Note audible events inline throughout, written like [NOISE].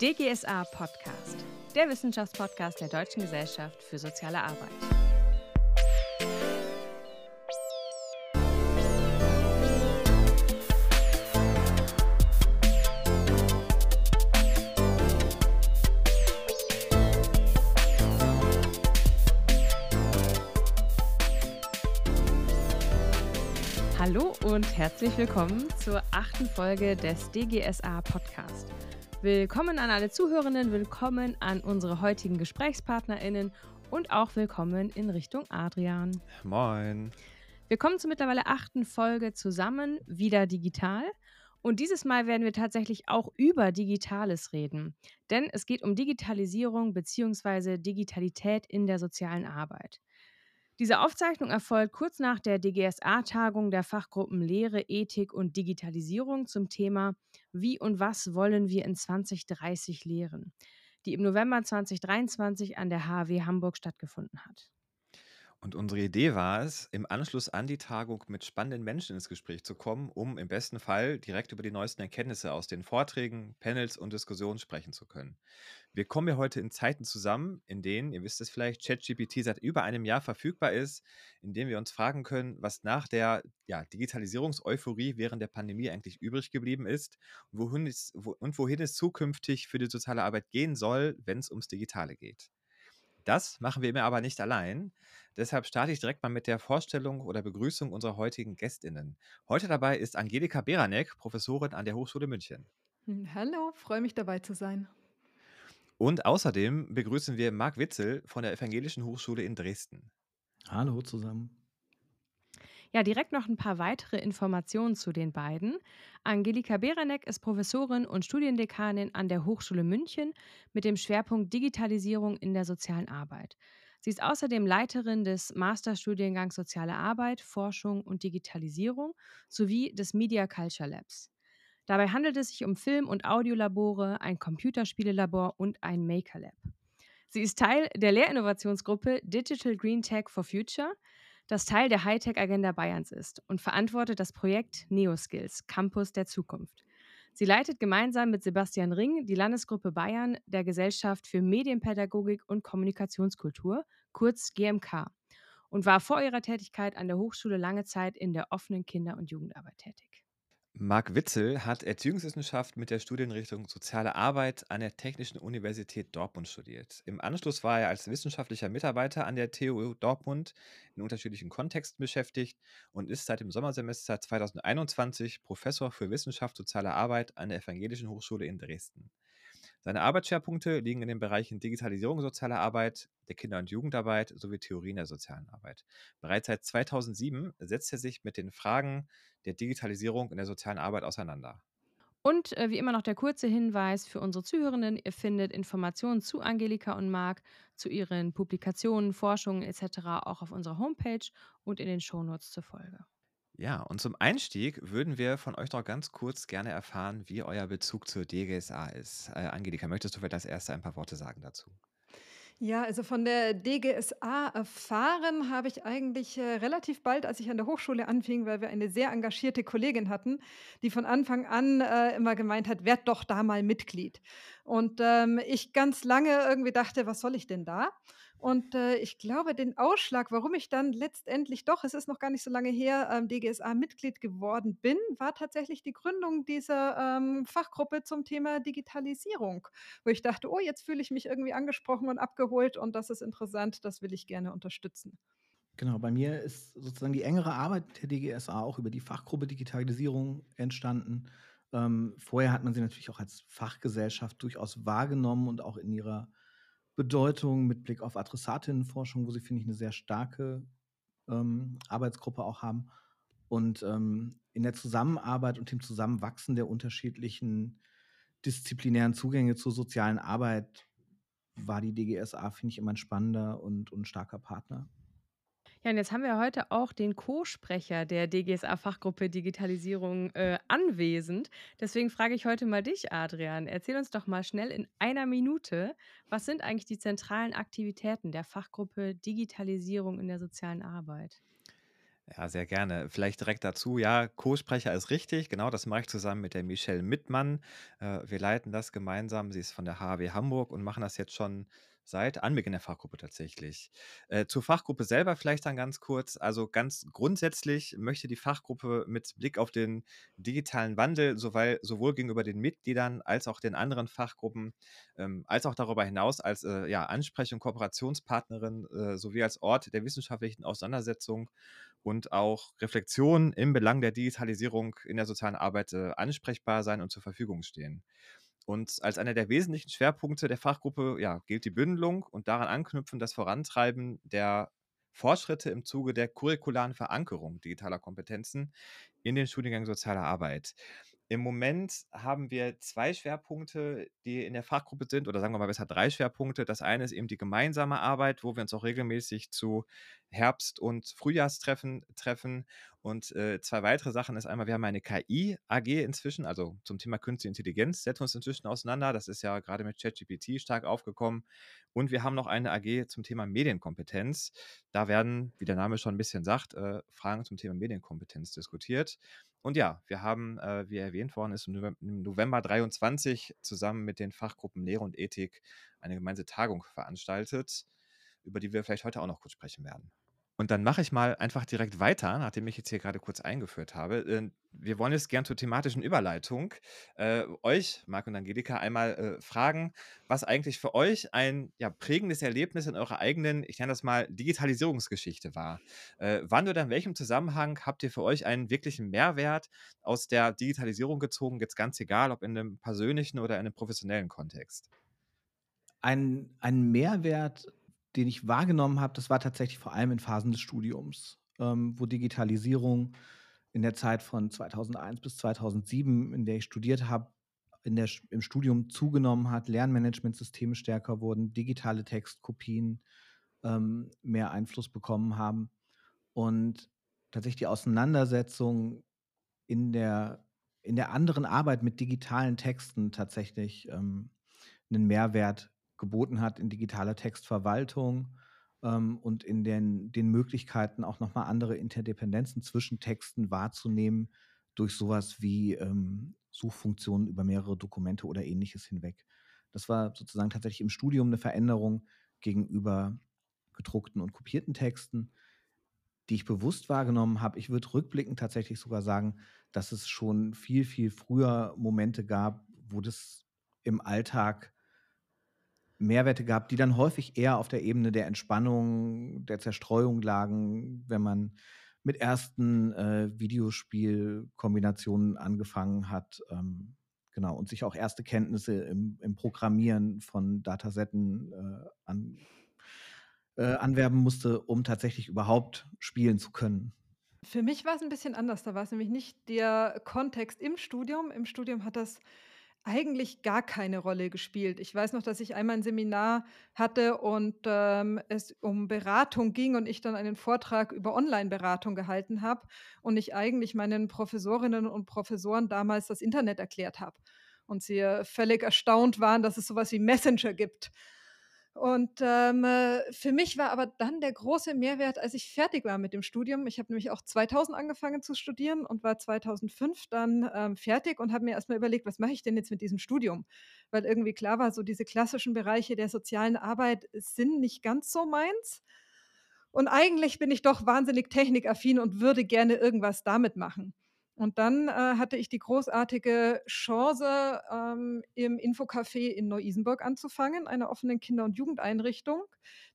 DGSA Podcast, der Wissenschaftspodcast der Deutschen Gesellschaft für soziale Arbeit. Hallo und herzlich willkommen zur achten Folge des DGSA Podcast. Willkommen an alle Zuhörenden, willkommen an unsere heutigen GesprächspartnerInnen und auch willkommen in Richtung Adrian. Moin. Wir kommen zur mittlerweile achten Folge zusammen, wieder digital. Und dieses Mal werden wir tatsächlich auch über Digitales reden. Denn es geht um Digitalisierung bzw. Digitalität in der sozialen Arbeit. Diese Aufzeichnung erfolgt kurz nach der DGSA-Tagung der Fachgruppen Lehre, Ethik und Digitalisierung zum Thema Wie und was wollen wir in 2030 lehren, die im November 2023 an der HW Hamburg stattgefunden hat. Und unsere Idee war es, im Anschluss an die Tagung mit spannenden Menschen ins Gespräch zu kommen, um im besten Fall direkt über die neuesten Erkenntnisse aus den Vorträgen, Panels und Diskussionen sprechen zu können. Wir kommen ja heute in Zeiten zusammen, in denen, ihr wisst es vielleicht, ChatGPT seit über einem Jahr verfügbar ist, in denen wir uns fragen können, was nach der ja, Digitalisierungseuphorie während der Pandemie eigentlich übrig geblieben ist wohin, es, wo, und wohin es zukünftig für die soziale Arbeit gehen soll, wenn es ums Digitale geht. Das machen wir immer aber nicht allein. Deshalb starte ich direkt mal mit der Vorstellung oder Begrüßung unserer heutigen Gästinnen. Heute dabei ist Angelika Beranek, Professorin an der Hochschule München. Hm, hallo, freue mich dabei zu sein. Und außerdem begrüßen wir Marc Witzel von der Evangelischen Hochschule in Dresden. Hallo zusammen. Ja, direkt noch ein paar weitere Informationen zu den beiden. Angelika Beranek ist Professorin und Studiendekanin an der Hochschule München mit dem Schwerpunkt Digitalisierung in der sozialen Arbeit. Sie ist außerdem Leiterin des Masterstudiengangs Soziale Arbeit, Forschung und Digitalisierung sowie des Media Culture Labs. Dabei handelt es sich um Film- und Audiolabore, ein Computerspielelabor und ein Maker Lab. Sie ist Teil der Lehrinnovationsgruppe Digital Green Tech for Future, das Teil der Hightech-Agenda Bayerns ist und verantwortet das Projekt NeoSkills, Campus der Zukunft. Sie leitet gemeinsam mit Sebastian Ring die Landesgruppe Bayern der Gesellschaft für Medienpädagogik und Kommunikationskultur, kurz GMK, und war vor ihrer Tätigkeit an der Hochschule lange Zeit in der offenen Kinder- und Jugendarbeit tätig. Marc Witzel hat Erziehungswissenschaft mit der Studienrichtung Soziale Arbeit an der Technischen Universität Dortmund studiert. Im Anschluss war er als wissenschaftlicher Mitarbeiter an der TU Dortmund in unterschiedlichen Kontexten beschäftigt und ist seit dem Sommersemester 2021 Professor für Wissenschaft Soziale Arbeit an der Evangelischen Hochschule in Dresden. Seine Arbeitsschwerpunkte liegen in den Bereichen Digitalisierung sozialer Arbeit, der Kinder- und Jugendarbeit sowie Theorien der sozialen Arbeit. Bereits seit 2007 setzt er sich mit den Fragen der Digitalisierung in der sozialen Arbeit auseinander. Und äh, wie immer noch der kurze Hinweis für unsere Zuhörenden. Ihr findet Informationen zu Angelika und Marc, zu ihren Publikationen, Forschungen etc. auch auf unserer Homepage und in den Shownotes zur Folge. Ja, und zum Einstieg würden wir von euch noch ganz kurz gerne erfahren, wie euer Bezug zur DGSA ist. Äh, Angelika, möchtest du vielleicht als Erste ein paar Worte sagen dazu? Ja, also von der DGSA erfahren habe ich eigentlich äh, relativ bald, als ich an der Hochschule anfing, weil wir eine sehr engagierte Kollegin hatten, die von Anfang an äh, immer gemeint hat, werd doch da mal Mitglied. Und ähm, ich ganz lange irgendwie dachte, was soll ich denn da? Und äh, ich glaube, den Ausschlag, warum ich dann letztendlich doch, es ist noch gar nicht so lange her, ähm, DGSA-Mitglied geworden bin, war tatsächlich die Gründung dieser ähm, Fachgruppe zum Thema Digitalisierung, wo ich dachte, oh, jetzt fühle ich mich irgendwie angesprochen und abgeholt und das ist interessant, das will ich gerne unterstützen. Genau, bei mir ist sozusagen die engere Arbeit der DGSA auch über die Fachgruppe Digitalisierung entstanden. Ähm, vorher hat man sie natürlich auch als Fachgesellschaft durchaus wahrgenommen und auch in ihrer Bedeutung mit Blick auf Adressatinnenforschung, wo sie, finde ich, eine sehr starke ähm, Arbeitsgruppe auch haben. Und ähm, in der Zusammenarbeit und dem Zusammenwachsen der unterschiedlichen disziplinären Zugänge zur sozialen Arbeit war die DGSA, finde ich, immer ein spannender und, und starker Partner. Ja, und jetzt haben wir heute auch den Co-Sprecher der DGSA-Fachgruppe Digitalisierung äh, anwesend. Deswegen frage ich heute mal dich, Adrian. Erzähl uns doch mal schnell in einer Minute, was sind eigentlich die zentralen Aktivitäten der Fachgruppe Digitalisierung in der sozialen Arbeit? Ja, sehr gerne. Vielleicht direkt dazu, ja, Co-Sprecher ist richtig, genau, das mache ich zusammen mit der Michelle Mittmann. Äh, wir leiten das gemeinsam. Sie ist von der HW Hamburg und machen das jetzt schon seit Anbeginn der Fachgruppe tatsächlich. Äh, zur Fachgruppe selber vielleicht dann ganz kurz. Also ganz grundsätzlich möchte die Fachgruppe mit Blick auf den digitalen Wandel sowohl, sowohl gegenüber den Mitgliedern als auch den anderen Fachgruppen, ähm, als auch darüber hinaus als äh, ja, Ansprech- und Kooperationspartnerin äh, sowie als Ort der wissenschaftlichen Auseinandersetzung und auch Reflexionen im Belang der Digitalisierung in der sozialen Arbeit äh, ansprechbar sein und zur Verfügung stehen. Und als einer der wesentlichen Schwerpunkte der Fachgruppe ja, gilt die Bündelung und daran anknüpfen das Vorantreiben der Fortschritte im Zuge der curricularen Verankerung digitaler Kompetenzen in den Studiengang Soziale Arbeit. Im Moment haben wir zwei Schwerpunkte, die in der Fachgruppe sind, oder sagen wir mal besser drei Schwerpunkte. Das eine ist eben die gemeinsame Arbeit, wo wir uns auch regelmäßig zu Herbst- und Frühjahrstreffen treffen. Und äh, zwei weitere Sachen ist einmal, wir haben eine KI-AG inzwischen, also zum Thema Künstliche Intelligenz setzen uns inzwischen auseinander. Das ist ja gerade mit ChatGPT stark aufgekommen. Und wir haben noch eine AG zum Thema Medienkompetenz. Da werden, wie der Name schon ein bisschen sagt, äh, Fragen zum Thema Medienkompetenz diskutiert. Und ja, wir haben, äh, wie erwähnt worden ist, im November 23 zusammen mit den Fachgruppen Lehre und Ethik eine gemeinsame Tagung veranstaltet, über die wir vielleicht heute auch noch kurz sprechen werden. Und dann mache ich mal einfach direkt weiter, nachdem ich jetzt hier gerade kurz eingeführt habe. Wir wollen jetzt gern zur thematischen Überleitung äh, euch, Marc und Angelika, einmal äh, fragen, was eigentlich für euch ein ja, prägendes Erlebnis in eurer eigenen, ich nenne das mal, Digitalisierungsgeschichte war. Äh, wann oder in welchem Zusammenhang habt ihr für euch einen wirklichen Mehrwert aus der Digitalisierung gezogen, jetzt ganz egal, ob in einem persönlichen oder in einem professionellen Kontext? Ein, ein Mehrwert den ich wahrgenommen habe, das war tatsächlich vor allem in Phasen des Studiums, ähm, wo Digitalisierung in der Zeit von 2001 bis 2007, in der ich studiert habe, in der, im Studium zugenommen hat, Lernmanagementsysteme stärker wurden, digitale Textkopien ähm, mehr Einfluss bekommen haben und tatsächlich die Auseinandersetzung in der, in der anderen Arbeit mit digitalen Texten tatsächlich ähm, einen Mehrwert geboten hat in digitaler Textverwaltung ähm, und in den, den Möglichkeiten auch nochmal andere Interdependenzen zwischen Texten wahrzunehmen durch sowas wie ähm, Suchfunktionen über mehrere Dokumente oder ähnliches hinweg. Das war sozusagen tatsächlich im Studium eine Veränderung gegenüber gedruckten und kopierten Texten, die ich bewusst wahrgenommen habe. Ich würde rückblickend tatsächlich sogar sagen, dass es schon viel, viel früher Momente gab, wo das im Alltag Mehrwerte gab, die dann häufig eher auf der Ebene der Entspannung, der Zerstreuung lagen, wenn man mit ersten äh, Videospielkombinationen angefangen hat. Ähm, genau, und sich auch erste Kenntnisse im, im Programmieren von Datasetten äh, an, äh, anwerben musste, um tatsächlich überhaupt spielen zu können. Für mich war es ein bisschen anders. Da war es nämlich nicht der Kontext im Studium. Im Studium hat das eigentlich gar keine Rolle gespielt. Ich weiß noch, dass ich einmal ein Seminar hatte und, ähm, es um Beratung ging und ich dann einen Vortrag über Online-Beratung gehalten habe und ich eigentlich meinen Professorinnen und Professoren damals das Internet erklärt habe und sie, äh, völlig erstaunt waren, dass es so was wie Messenger gibt. Und ähm, äh, für mich war aber dann der große Mehrwert, als ich fertig war mit dem Studium. Ich habe nämlich auch 2000 angefangen zu studieren und war 2005 dann ähm, fertig und habe mir erstmal überlegt, was mache ich denn jetzt mit diesem Studium? Weil irgendwie klar war, so diese klassischen Bereiche der sozialen Arbeit sind nicht ganz so meins. Und eigentlich bin ich doch wahnsinnig technikaffin und würde gerne irgendwas damit machen. Und dann äh, hatte ich die großartige Chance, ähm, im Infocafé in Neu-Isenburg anzufangen, einer offenen Kinder- und Jugendeinrichtung,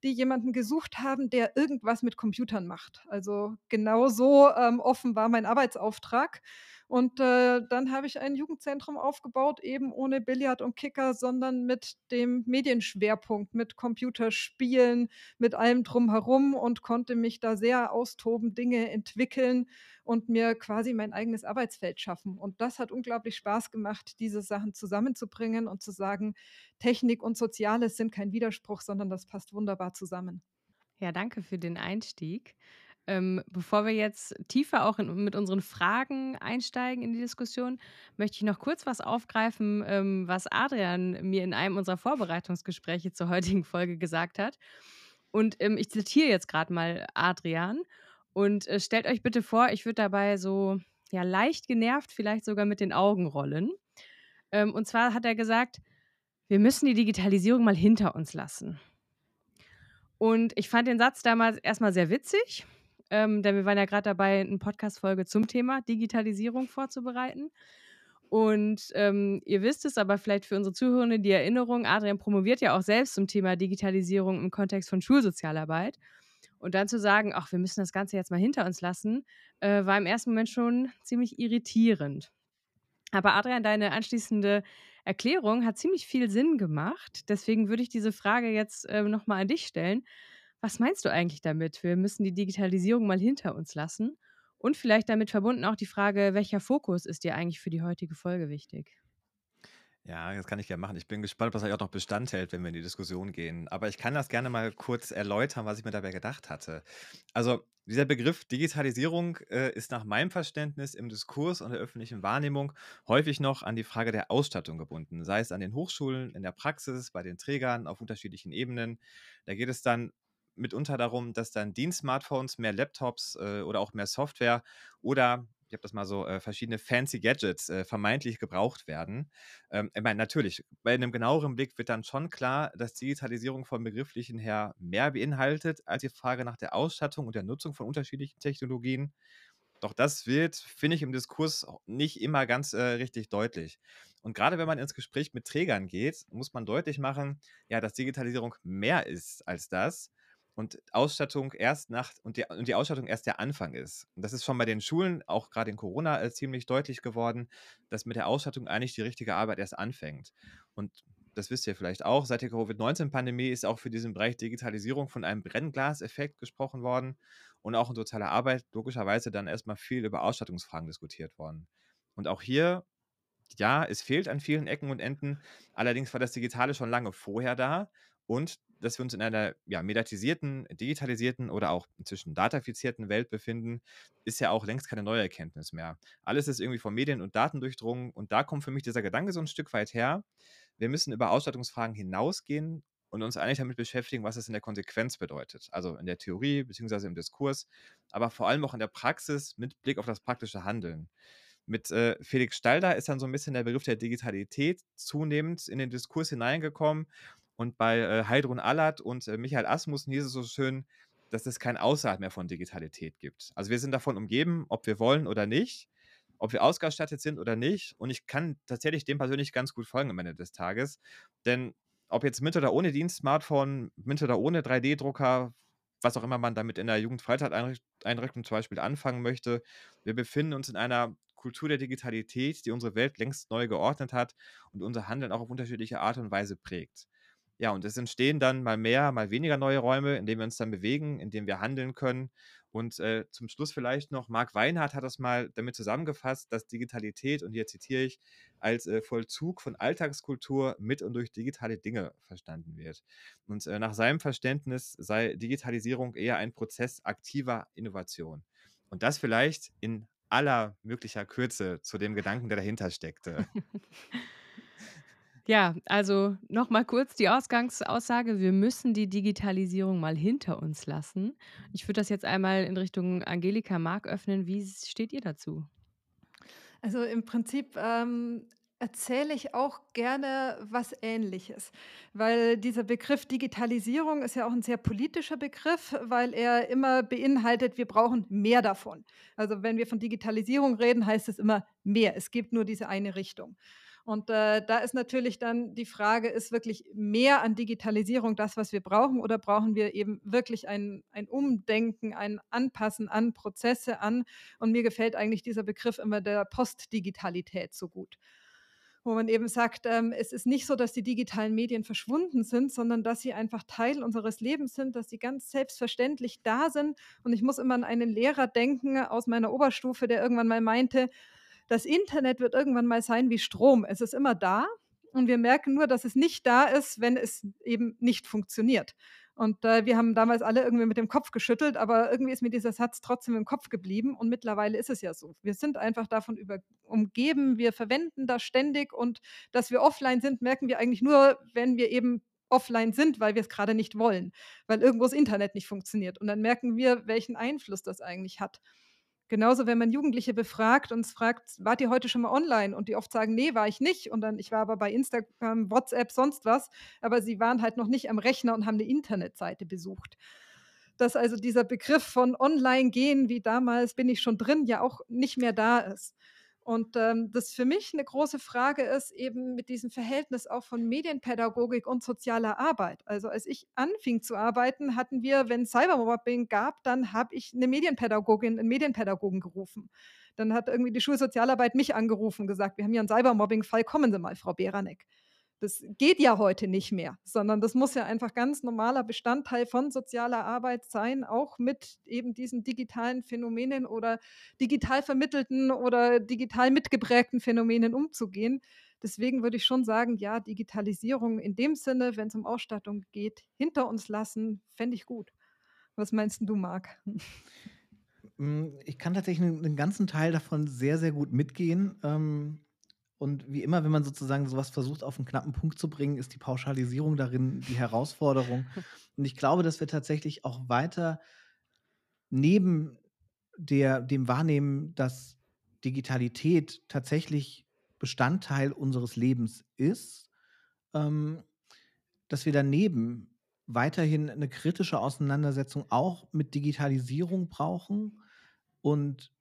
die jemanden gesucht haben, der irgendwas mit Computern macht. Also genau so ähm, offen war mein Arbeitsauftrag. Und äh, dann habe ich ein Jugendzentrum aufgebaut, eben ohne Billard und Kicker, sondern mit dem Medienschwerpunkt, mit Computerspielen, mit allem drumherum und konnte mich da sehr austoben, Dinge entwickeln und mir quasi mein eigenes Arbeitsfeld schaffen. Und das hat unglaublich Spaß gemacht, diese Sachen zusammenzubringen und zu sagen, Technik und Soziales sind kein Widerspruch, sondern das passt wunderbar zusammen. Ja, danke für den Einstieg. Ähm, bevor wir jetzt tiefer auch in, mit unseren Fragen einsteigen in die Diskussion, möchte ich noch kurz was aufgreifen, ähm, was Adrian mir in einem unserer Vorbereitungsgespräche zur heutigen Folge gesagt hat. Und ähm, ich zitiere jetzt gerade mal Adrian. Und äh, stellt euch bitte vor, ich würde dabei so ja leicht genervt, vielleicht sogar mit den Augen rollen. Ähm, und zwar hat er gesagt, wir müssen die Digitalisierung mal hinter uns lassen. Und ich fand den Satz damals erstmal sehr witzig, ähm, denn wir waren ja gerade dabei, eine Podcast-Folge zum Thema Digitalisierung vorzubereiten. Und ähm, ihr wisst es, aber vielleicht für unsere Zuhörenden die Erinnerung, Adrian promoviert ja auch selbst zum Thema Digitalisierung im Kontext von Schulsozialarbeit. Und dann zu sagen, ach, wir müssen das Ganze jetzt mal hinter uns lassen, äh, war im ersten Moment schon ziemlich irritierend. Aber Adrian, deine anschließende Erklärung hat ziemlich viel Sinn gemacht. Deswegen würde ich diese Frage jetzt äh, nochmal an dich stellen. Was meinst du eigentlich damit? Wir müssen die Digitalisierung mal hinter uns lassen. Und vielleicht damit verbunden auch die Frage, welcher Fokus ist dir eigentlich für die heutige Folge wichtig? Ja, das kann ich gerne machen. Ich bin gespannt, ob das auch noch Bestand hält, wenn wir in die Diskussion gehen. Aber ich kann das gerne mal kurz erläutern, was ich mir dabei gedacht hatte. Also, dieser Begriff Digitalisierung äh, ist nach meinem Verständnis im Diskurs und der öffentlichen Wahrnehmung häufig noch an die Frage der Ausstattung gebunden, sei es an den Hochschulen, in der Praxis, bei den Trägern, auf unterschiedlichen Ebenen. Da geht es dann mitunter darum, dass dann Dienst-Smartphones, mehr Laptops äh, oder auch mehr Software oder ich habe das mal so, äh, verschiedene fancy Gadgets äh, vermeintlich gebraucht werden. Ähm, ich meine, natürlich, bei einem genaueren Blick wird dann schon klar, dass Digitalisierung vom Begrifflichen her mehr beinhaltet als die Frage nach der Ausstattung und der Nutzung von unterschiedlichen Technologien. Doch das wird, finde ich, im Diskurs nicht immer ganz äh, richtig deutlich. Und gerade wenn man ins Gespräch mit Trägern geht, muss man deutlich machen, ja, dass Digitalisierung mehr ist als das und Ausstattung erst nach und die, und die Ausstattung erst der Anfang ist. Und das ist schon bei den Schulen, auch gerade in Corona, äh, ziemlich deutlich geworden, dass mit der Ausstattung eigentlich die richtige Arbeit erst anfängt. Und das wisst ihr vielleicht auch, seit der Covid-19-Pandemie ist auch für diesen Bereich Digitalisierung von einem Brennglaseffekt gesprochen worden und auch in sozialer Arbeit logischerweise dann erstmal viel über Ausstattungsfragen diskutiert worden. Und auch hier, ja, es fehlt an vielen Ecken und Enden. Allerdings war das Digitale schon lange vorher da und dass wir uns in einer ja, mediatisierten, digitalisierten oder auch inzwischen datafizierten Welt befinden, ist ja auch längst keine neue Erkenntnis mehr. Alles ist irgendwie von Medien und Daten durchdrungen und da kommt für mich dieser Gedanke so ein Stück weit her. Wir müssen über Ausstattungsfragen hinausgehen und uns eigentlich damit beschäftigen, was es in der Konsequenz bedeutet. Also in der Theorie bzw. im Diskurs, aber vor allem auch in der Praxis mit Blick auf das praktische Handeln. Mit äh, Felix Stalder ist dann so ein bisschen der Begriff der Digitalität zunehmend in den Diskurs hineingekommen und bei äh, Heidrun Allert und äh, Michael Asmussen hieß es so schön, dass es kein Außerhalb mehr von Digitalität gibt. Also wir sind davon umgeben, ob wir wollen oder nicht, ob wir ausgestattet sind oder nicht. Und ich kann tatsächlich dem persönlich ganz gut folgen am Ende des Tages. Denn ob jetzt mit oder ohne Dienst, Smartphone, mit oder ohne 3D-Drucker, was auch immer man damit in der Jugendfreizeiteinrichtung zum Beispiel anfangen möchte, wir befinden uns in einer Kultur der Digitalität, die unsere Welt längst neu geordnet hat und unser Handeln auch auf unterschiedliche Art und Weise prägt. Ja, und es entstehen dann mal mehr, mal weniger neue Räume, in denen wir uns dann bewegen, in denen wir handeln können. Und äh, zum Schluss vielleicht noch, Marc Weinhardt hat das mal damit zusammengefasst, dass Digitalität, und hier zitiere ich, als äh, Vollzug von Alltagskultur mit und durch digitale Dinge verstanden wird. Und äh, nach seinem Verständnis sei Digitalisierung eher ein Prozess aktiver Innovation. Und das vielleicht in aller möglicher Kürze zu dem Gedanken, der dahinter steckte. [LAUGHS] Ja, also nochmal kurz die Ausgangsaussage. Wir müssen die Digitalisierung mal hinter uns lassen. Ich würde das jetzt einmal in Richtung Angelika Mark öffnen. Wie steht ihr dazu? Also im Prinzip ähm, erzähle ich auch gerne was Ähnliches, weil dieser Begriff Digitalisierung ist ja auch ein sehr politischer Begriff, weil er immer beinhaltet, wir brauchen mehr davon. Also wenn wir von Digitalisierung reden, heißt es immer mehr. Es gibt nur diese eine Richtung. Und äh, da ist natürlich dann die Frage, ist wirklich mehr an Digitalisierung das, was wir brauchen, oder brauchen wir eben wirklich ein, ein Umdenken, ein Anpassen an Prozesse an? Und mir gefällt eigentlich dieser Begriff immer der Postdigitalität so gut wo man eben sagt, ähm, es ist nicht so, dass die digitalen Medien verschwunden sind, sondern dass sie einfach Teil unseres Lebens sind, dass sie ganz selbstverständlich da sind. Und ich muss immer an einen Lehrer denken aus meiner Oberstufe, der irgendwann mal meinte, das Internet wird irgendwann mal sein wie Strom. Es ist immer da und wir merken nur, dass es nicht da ist, wenn es eben nicht funktioniert. Und äh, wir haben damals alle irgendwie mit dem Kopf geschüttelt, aber irgendwie ist mir dieser Satz trotzdem im Kopf geblieben und mittlerweile ist es ja so. Wir sind einfach davon über, umgeben, wir verwenden das ständig und dass wir offline sind, merken wir eigentlich nur, wenn wir eben offline sind, weil wir es gerade nicht wollen, weil irgendwo das Internet nicht funktioniert. Und dann merken wir, welchen Einfluss das eigentlich hat. Genauso, wenn man Jugendliche befragt und fragt: „Wart ihr heute schon mal online?“ Und die oft sagen: „Nee, war ich nicht.“ Und dann: „Ich war aber bei Instagram, WhatsApp, sonst was.“ Aber sie waren halt noch nicht am Rechner und haben eine Internetseite besucht. Dass also dieser Begriff von online gehen wie damals bin ich schon drin, ja auch nicht mehr da ist. Und, ähm, das für mich eine große Frage ist eben mit diesem Verhältnis auch von Medienpädagogik und sozialer Arbeit. Also, als ich anfing zu arbeiten, hatten wir, wenn Cybermobbing gab, dann habe ich eine Medienpädagogin 'n Medienpädagogen gerufen. Dann hat irgendwie die Schulsozialarbeit mich angerufen und gesagt: „Wir haben hier einen Cybermobbing-Fall, kommen Sie mal, Frau Beranek.“ Das geht ja heute nicht mehr, sondern das muss ja einfach ganz normaler Bestandteil von sozialer Arbeit sein, auch mit eben diesen digitalen Phänomenen oder digital vermittelten oder digital mitgeprägten Phänomenen umzugehen. Deswegen würde ich schon sagen, ja, Digitalisierung in dem Sinne, wenn es um Ausstattung geht, hinter uns lassen, fände ich gut. Was meinst du, Marc? Hm, [LAUGHS] ich kann tatsächlich einen ganzen Teil davon sehr, sehr gut mitgehen. Und wie immer, wenn man sozusagen sowas versucht, auf einen knappen Punkt zu bringen, ist die Pauschalisierung darin die Herausforderung. Und ich glaube, dass wir tatsächlich auch weiter neben der dem Wahrnehmen, dass Digitalität tatsächlich Bestandteil unseres Lebens ist, ähm, dass wir daneben weiterhin eine kritische Auseinandersetzung auch mit Digitalisierung brauchen und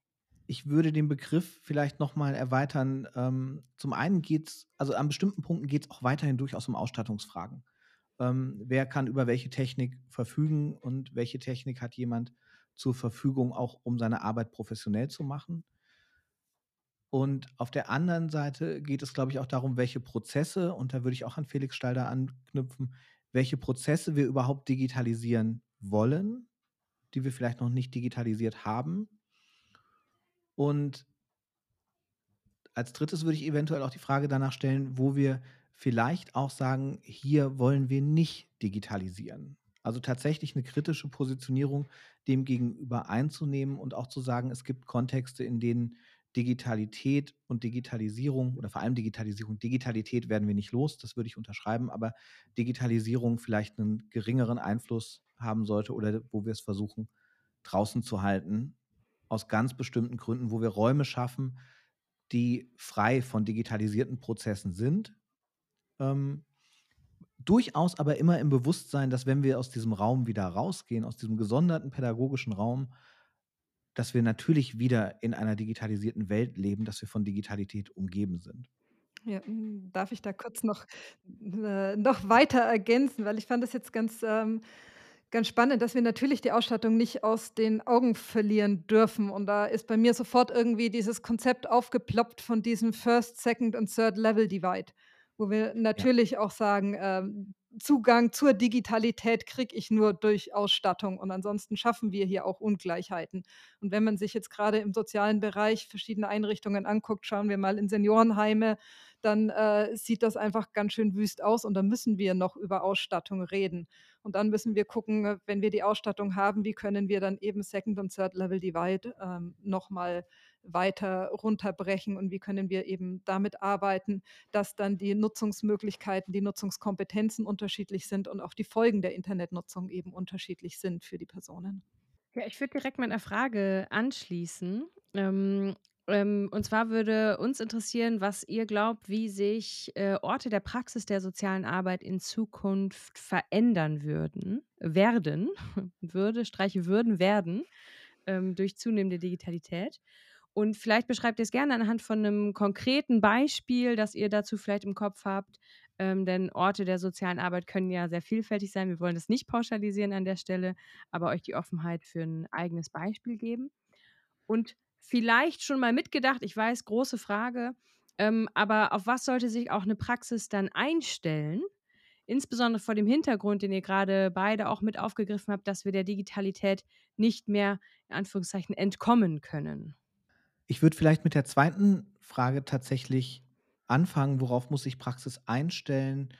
ich würde den Begriff vielleicht noch mal erweitern. Ähm, zum einen geht's also an bestimmten Punkten geht es auch weiterhin durchaus um Ausstattungsfragen. Ähm, wer kann über welche Technik verfügen und welche Technik hat jemand zur Verfügung, auch um seine Arbeit professionell zu machen? Und auf der anderen Seite geht es, glaube ich, auch darum, welche Prozesse, und da würde ich auch an Felix Stalder anknüpfen, welche Prozesse wir überhaupt digitalisieren wollen, die wir vielleicht noch nicht digitalisiert haben und als Drittes würde ich eventuell auch die Frage danach stellen, wo wir vielleicht auch sagen, hier wollen wir nicht digitalisieren. Also tatsächlich eine kritische Positionierung dem gegenüber einzunehmen und auch zu sagen, es gibt Kontexte, in denen Digitalität und Digitalisierung oder vor allem Digitalisierung, Digitalität werden wir nicht los, das würde ich unterschreiben, aber Digitalisierung vielleicht einen geringeren Einfluss haben sollte oder wo wir es versuchen draußen zu halten aus ganz bestimmten Gründen, wo wir Räume schaffen, die frei von digitalisierten Prozessen sind. Ähm, durchaus aber immer im Bewusstsein, dass wenn wir aus diesem Raum wieder rausgehen, aus diesem gesonderten pädagogischen Raum, dass wir natürlich wieder in einer digitalisierten Welt leben, dass wir von Digitalität umgeben sind. Ja, hm, darf ich da kurz noch, äh, noch weiter ergänzen, weil ich fand das jetzt ganz, ähm Ganz spannend, dass wir natürlich die Ausstattung nicht aus den Augen verlieren dürfen. Und da ist bei mir sofort irgendwie dieses Konzept aufgeploppt von diesem First, Second und Third Level Divide, wo wir Ja. natürlich auch sagen, ähm, Zugang zur Digitalität kriege ich nur durch Ausstattung und ansonsten schaffen wir hier auch Ungleichheiten. Und wenn man sich jetzt gerade im sozialen Bereich verschiedene Einrichtungen anguckt, schauen wir mal in Seniorenheime, dann äh, sieht das einfach ganz schön wüst aus und da müssen wir noch über Ausstattung reden. Und dann müssen wir gucken, äh, wenn wir die Ausstattung haben, wie können wir dann eben Second und Third Level Divide ähm, nochmal weiter runterbrechen und wie können wir eben damit arbeiten, dass dann die Nutzungsmöglichkeiten, die Nutzungskompetenzen unterschiedlich sind und auch die Folgen der Internetnutzung eben unterschiedlich sind für die Personen. Ja, ich würde direkt mit einer Frage anschließen. Ähm, ähm, und zwar würde uns interessieren, was ihr glaubt, wie sich äh, Orte der Praxis der sozialen Arbeit in Zukunft verändern würden, werden, [LAUGHS] würde, streiche würden, werden, ähm, durch zunehmende Digitalität. Und vielleicht beschreibt ihr es gerne anhand von einem konkreten Beispiel, das ihr dazu vielleicht im Kopf habt. Ähm, denn Orte der sozialen Arbeit können ja sehr vielfältig sein. Wir wollen das nicht pauschalisieren an der Stelle, aber euch die Offenheit für ein eigenes Beispiel geben. Und vielleicht schon mal mitgedacht, ich weiß, große Frage, ähm, aber auf was sollte sich auch eine Praxis dann einstellen? Insbesondere vor dem Hintergrund, den ihr gerade beide auch mit aufgegriffen habt, dass wir der Digitalität nicht mehr in Anführungszeichen entkommen können. Ich würde vielleicht mit der zweiten Frage tatsächlich anfangen, worauf muss sich Praxis einstellen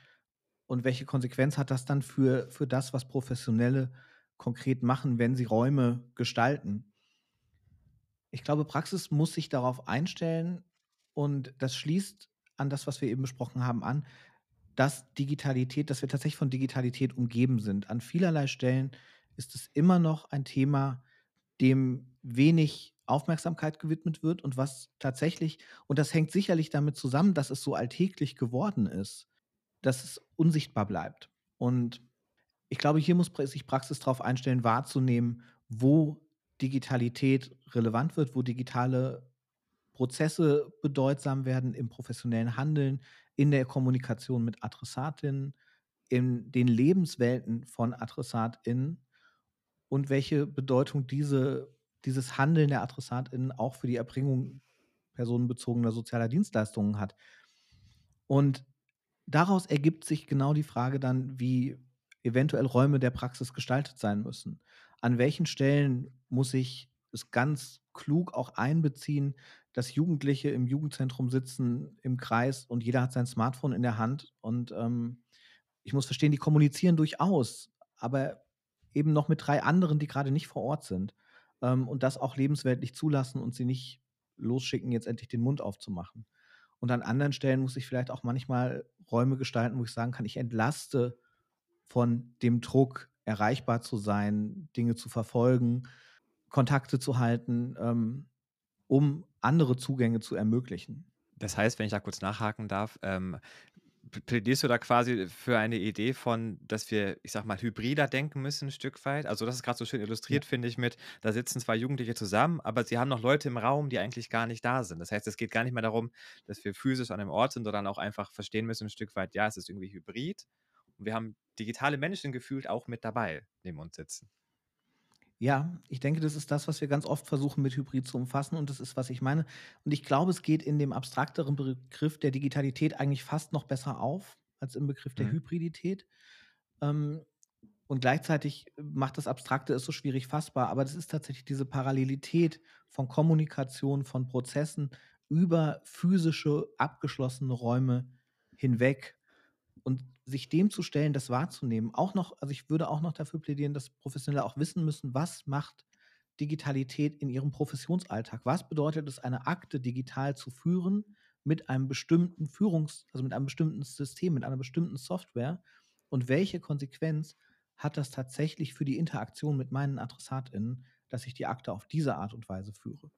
und welche Konsequenz hat das dann für, für das, was Professionelle konkret machen, wenn sie Räume gestalten? Ich glaube, Praxis muss sich darauf einstellen und das schließt an das, was wir eben besprochen haben, an, dass Digitalität, dass wir tatsächlich von Digitalität umgeben sind. An vielerlei Stellen ist es immer noch ein Thema, dem wenig Aufmerksamkeit gewidmet wird und was tatsächlich, und das hängt sicherlich damit zusammen, dass es so alltäglich geworden ist, dass es unsichtbar bleibt. Und ich glaube, hier muss sich Praxis darauf einstellen, wahrzunehmen, wo Digitalität relevant wird, wo digitale Prozesse bedeutsam werden im professionellen Handeln, in der Kommunikation mit Adressatinnen, in den Lebenswelten von Adressatinnen und welche Bedeutung diese, dieses Handeln der Adressatinnen auch für die Erbringung personenbezogener sozialer Dienstleistungen hat. Und daraus ergibt sich genau die Frage dann, wie eventuell Räume der Praxis gestaltet sein müssen. An welchen Stellen muss ich es ganz klug auch einbeziehen, dass Jugendliche im Jugendzentrum sitzen, im Kreis und jeder hat sein Smartphone in der Hand. Und ähm, ich muss verstehen, die kommunizieren durchaus, aber eben noch mit drei anderen, die gerade nicht vor Ort sind. Ähm, und das auch lebensweltlich zulassen und sie nicht losschicken, jetzt endlich den Mund aufzumachen. Und an anderen Stellen muss ich vielleicht auch manchmal Räume gestalten, wo ich sagen kann, ich entlaste von dem Druck, erreichbar zu sein, Dinge zu verfolgen, Kontakte zu halten, ähm, um andere Zugänge zu ermöglichen. Das heißt, wenn ich da kurz nachhaken darf, ähm, plädierst du da quasi für eine Idee von, dass wir, ich sag mal, hybrider denken müssen, ein Stück weit? Also, das ist gerade so schön illustriert, ja. finde ich, mit, da sitzen zwei Jugendliche zusammen, aber sie haben noch Leute im Raum, die eigentlich gar nicht da sind. Das heißt, es geht gar nicht mehr darum, dass wir physisch an einem Ort sind, sondern auch einfach verstehen müssen, ein Stück weit, ja, es ist irgendwie hybrid. Und wir haben digitale Menschen gefühlt auch mit dabei neben uns sitzen. Ja, ich denke, das ist das, was wir ganz oft versuchen mit Hybrid zu umfassen und das ist, was ich meine. Und ich glaube, es geht in dem abstrakteren Begriff der Digitalität eigentlich fast noch besser auf als im Begriff der mhm. Hybridität. Ähm, und gleichzeitig macht das Abstrakte es so schwierig fassbar, aber das ist tatsächlich diese Parallelität von Kommunikation, von Prozessen über physische, abgeschlossene Räume hinweg und sich dem zu stellen, das wahrzunehmen, auch noch, also ich würde auch noch dafür plädieren, dass Professionelle auch wissen müssen, was macht Digitalität in ihrem Professionsalltag? Was bedeutet es, eine Akte digital zu führen mit einem bestimmten Führungs-, also mit einem bestimmten System, mit einer bestimmten Software? Und welche Konsequenz hat das tatsächlich für die Interaktion mit meinen AdressatInnen, dass ich die Akte auf diese Art und Weise führe?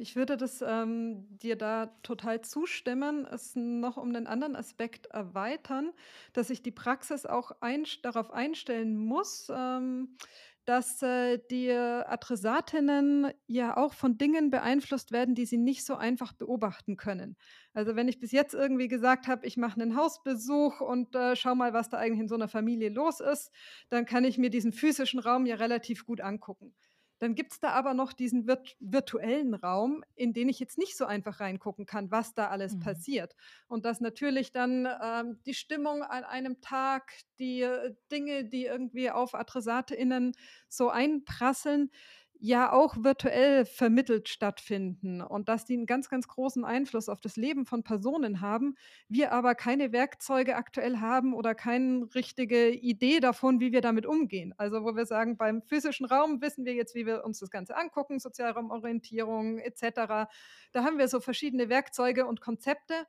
Ich würde das ähm, dir da total zustimmen, es noch um den anderen Aspekt erweitern, dass sich die Praxis auch ein, darauf einstellen muss, ähm, dass äh, die Adressatinnen ja auch von Dingen beeinflusst werden, die sie nicht so einfach beobachten können. Also wenn ich bis jetzt irgendwie gesagt habe, ich mache einen Hausbesuch und äh, schau mal, was da eigentlich in so einer Familie los ist, dann kann ich mir diesen physischen Raum ja relativ gut angucken. Dann gibt es da aber noch diesen virt virtuellen Raum, in den ich jetzt nicht so einfach reingucken kann, was da alles mhm. passiert. Und dass natürlich dann ähm, die Stimmung an einem Tag, die äh, Dinge, die irgendwie auf AdressatInnen so einprasseln, ja auch virtuell vermittelt stattfinden und dass die einen ganz, ganz großen Einfluss auf das Leben von Personen haben, wir aber keine Werkzeuge aktuell haben oder keine richtige Idee davon, wie wir damit umgehen. Also wo wir sagen, beim physischen Raum wissen wir jetzt, wie wir uns das Ganze angucken, Sozialraumorientierung etc. Da haben wir so verschiedene Werkzeuge und Konzepte.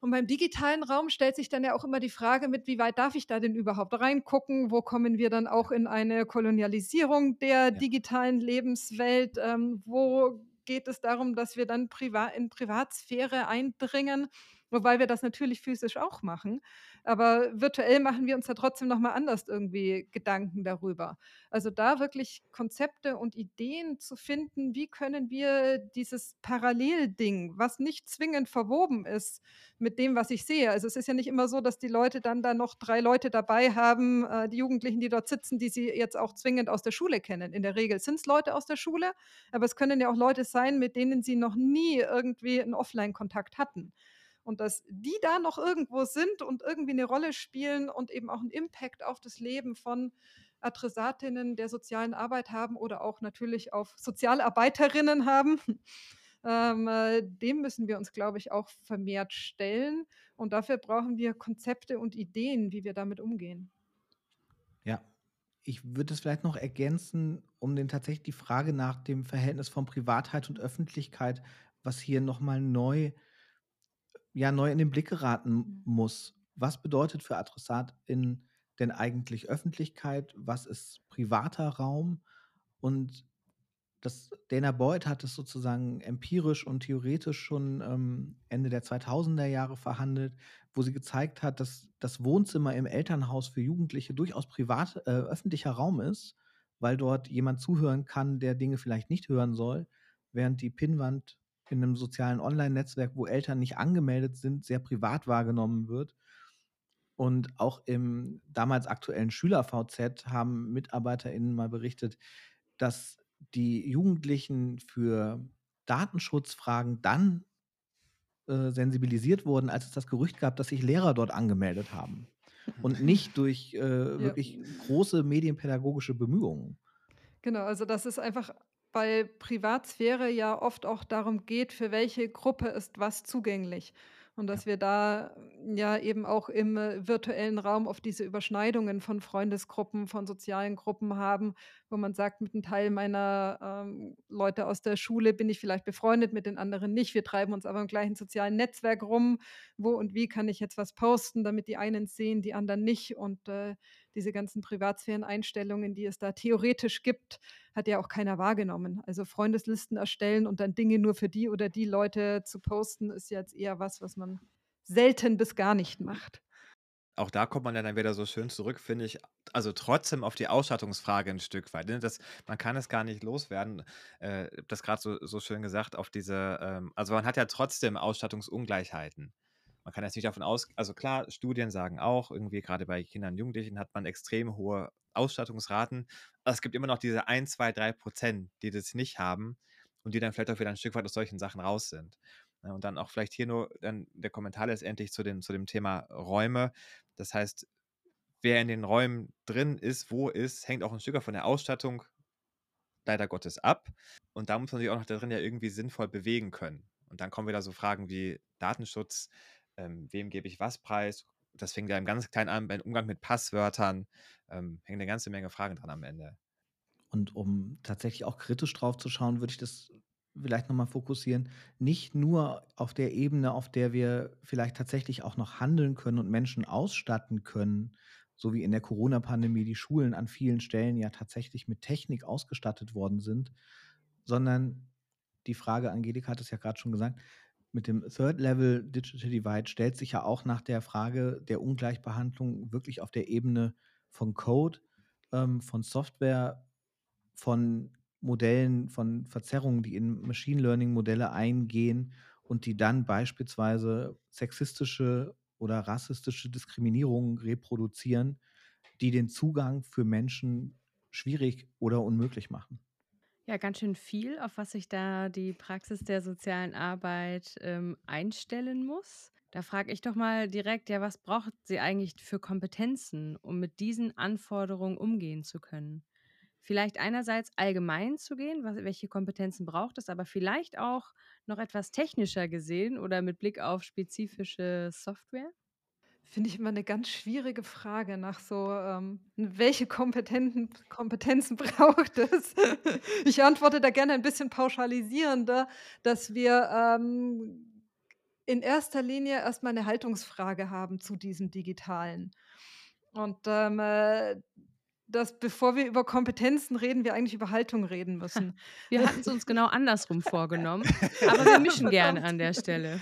Und beim digitalen Raum stellt sich dann ja auch immer die Frage mit, wie weit darf ich da denn überhaupt reingucken? Wo kommen wir dann auch in eine Kolonialisierung der ja. digitalen Lebenswelt? Ähm, wo geht es darum, dass wir dann priva in Privatsphäre eindringen? Wobei wir das natürlich physisch auch machen. Aber virtuell machen wir uns da trotzdem nochmal anders irgendwie Gedanken darüber. Also da wirklich Konzepte und Ideen zu finden, wie können wir dieses Parallelding, was nicht zwingend verwoben ist mit dem, was ich sehe. Also es ist ja nicht immer so, dass die Leute dann da noch drei Leute dabei haben, äh, die Jugendlichen, die dort sitzen, die sie jetzt auch zwingend aus der Schule kennen. In der Regel sind es Leute aus der Schule, aber es können ja auch Leute sein, mit denen sie noch nie irgendwie einen Offline-Kontakt hatten und dass die da noch irgendwo sind und irgendwie eine Rolle spielen und eben auch einen Impact auf das Leben von Adressatinnen der sozialen Arbeit haben oder auch natürlich auf Sozialarbeiterinnen haben. [LAUGHS] Ähm, äh, dem müssen wir uns, glaube ich, auch vermehrt stellen. Und dafür brauchen wir Konzepte und Ideen, wie wir damit umgehen. Ja, ich würde es vielleicht noch ergänzen, um den tatsächlich die Frage nach dem Verhältnis von Privatheit und Öffentlichkeit, was hier nochmal neu ja neu in den Blick geraten muss. was bedeutet für AdressatInnen denn eigentlich Öffentlichkeit? Was ist privater Raum? Und das Dana Boyd hat es sozusagen empirisch und theoretisch schon ähm, Ende der 2000er Jahre verhandelt, wo sie gezeigt hat, dass das Wohnzimmer im Elternhaus für Jugendliche durchaus privat äh, öffentlicher Raum ist, weil dort jemand zuhören kann, der Dinge vielleicht nicht hören soll, während die Pinnwand in einem sozialen Online-Netzwerk, wo Eltern nicht angemeldet sind, sehr privat wahrgenommen wird. Und auch im damals aktuellen Schüler-VZ haben MitarbeiterInnen mal berichtet, dass die Jugendlichen für Datenschutzfragen dann äh, sensibilisiert wurden, als es das Gerücht gab, dass sich Lehrer dort angemeldet haben. Und [LAUGHS] nicht durch äh, ja. wirklich große medienpädagogische Bemühungen. Genau, also das ist einfach bei Privatsphäre ja oft auch darum geht, für welche Gruppe ist was zugänglich. Und dass ja. wir da ja eben auch im äh, virtuellen Raum auf diese Überschneidungen von Freundesgruppen, von sozialen Gruppen haben, wo man sagt, mit einem Teil meiner ähm, Leute aus der Schule bin ich vielleicht befreundet, mit den anderen nicht. Wir treiben uns aber im gleichen sozialen Netzwerk rum. Wo und wie kann ich jetzt was posten, damit die einen sehen, die anderen nicht? Und äh, diese ganzen Privatsphären-Einstellungen, die es da theoretisch gibt, hat ja auch keiner wahrgenommen. Also Freundeslisten erstellen und dann Dinge nur für die oder die Leute zu posten, ist jetzt eher was, was man selten bis gar nicht macht. Auch da kommt man dann wieder so schön zurück, finde ich. Also trotzdem auf die Ausstattungsfrage ein Stück weit. Ne? Das, man kann es gar nicht loswerden. Äh, das gerade so, so schön gesagt auf diese. Ähm, also man hat ja trotzdem Ausstattungsungleichheiten. Man kann jetzt nicht davon aus, also klar, Studien sagen auch, irgendwie gerade bei Kindern und Jugendlichen hat man extrem hohe Ausstattungsraten. Aber es gibt immer noch diese 1, 2, 3 Prozent, die das nicht haben und die dann vielleicht auch wieder ein Stück weit aus solchen Sachen raus sind. Und dann auch vielleicht hier nur dann der Kommentar letztendlich zu dem, zu dem Thema Räume. Das heißt, wer in den Räumen drin ist, wo ist, hängt auch ein Stück von der Ausstattung leider Gottes ab. Und da muss man sich auch noch darin ja irgendwie sinnvoll bewegen können. Und dann kommen wieder so Fragen wie Datenschutz, ähm, wem gebe ich was preis. Das fängt ja im ganz kleinen an, beim Umgang mit Passwörtern, ähm, hängen eine ganze Menge Fragen dran am Ende. Und um tatsächlich auch kritisch drauf zu schauen, würde ich das vielleicht nochmal fokussieren, nicht nur auf der Ebene, auf der wir vielleicht tatsächlich auch noch handeln können und Menschen ausstatten können, so wie in der Corona-Pandemie die Schulen an vielen Stellen ja tatsächlich mit Technik ausgestattet worden sind, sondern die Frage, Angelika hat es ja gerade schon gesagt, mit dem Third Level Digital Divide stellt sich ja auch nach der Frage der Ungleichbehandlung wirklich auf der Ebene von Code, ähm, von Software, von Modellen, von Verzerrungen, die in Machine Learning Modelle eingehen und die dann beispielsweise sexistische oder rassistische Diskriminierungen reproduzieren, die den Zugang für Menschen schwierig oder unmöglich machen. Ja, ganz schön viel, auf was sich da die Praxis der sozialen Arbeit ähm, einstellen muss. Da frage ich doch mal direkt, ja, was braucht sie eigentlich für Kompetenzen, um mit diesen Anforderungen umgehen zu können? Vielleicht einerseits allgemein zu gehen, was, welche Kompetenzen braucht es, aber vielleicht auch noch etwas technischer gesehen oder mit Blick auf spezifische Software? Finde ich immer eine ganz schwierige Frage nach so, ähm, welche Kompetenten Kompetenzen [LAUGHS] braucht es? Ich antworte da gerne ein bisschen pauschalisierender, dass wir, ähm, in erster Linie erstmal eine Haltungsfrage haben zu diesem Digitalen. Und, ähm, äh, dass bevor wir über Kompetenzen reden, wir eigentlich über Haltung reden müssen. [LAUGHS] Wir hatten es uns genau andersrum vorgenommen, aber wir mischen [LAUGHS] gerne an der Stelle.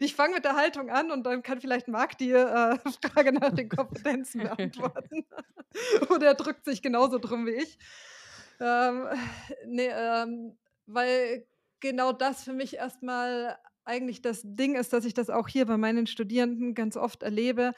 Ich fange mit der Haltung an und dann kann vielleicht Marc die äh, [LAUGHS] Frage nach den Kompetenzen beantworten. [LAUGHS] Oder er drückt sich genauso drum wie ich. Ähm, nee, ähm, weil genau das für mich erstmal eigentlich das Ding ist, dass ich das auch hier bei meinen Studierenden ganz oft erlebe,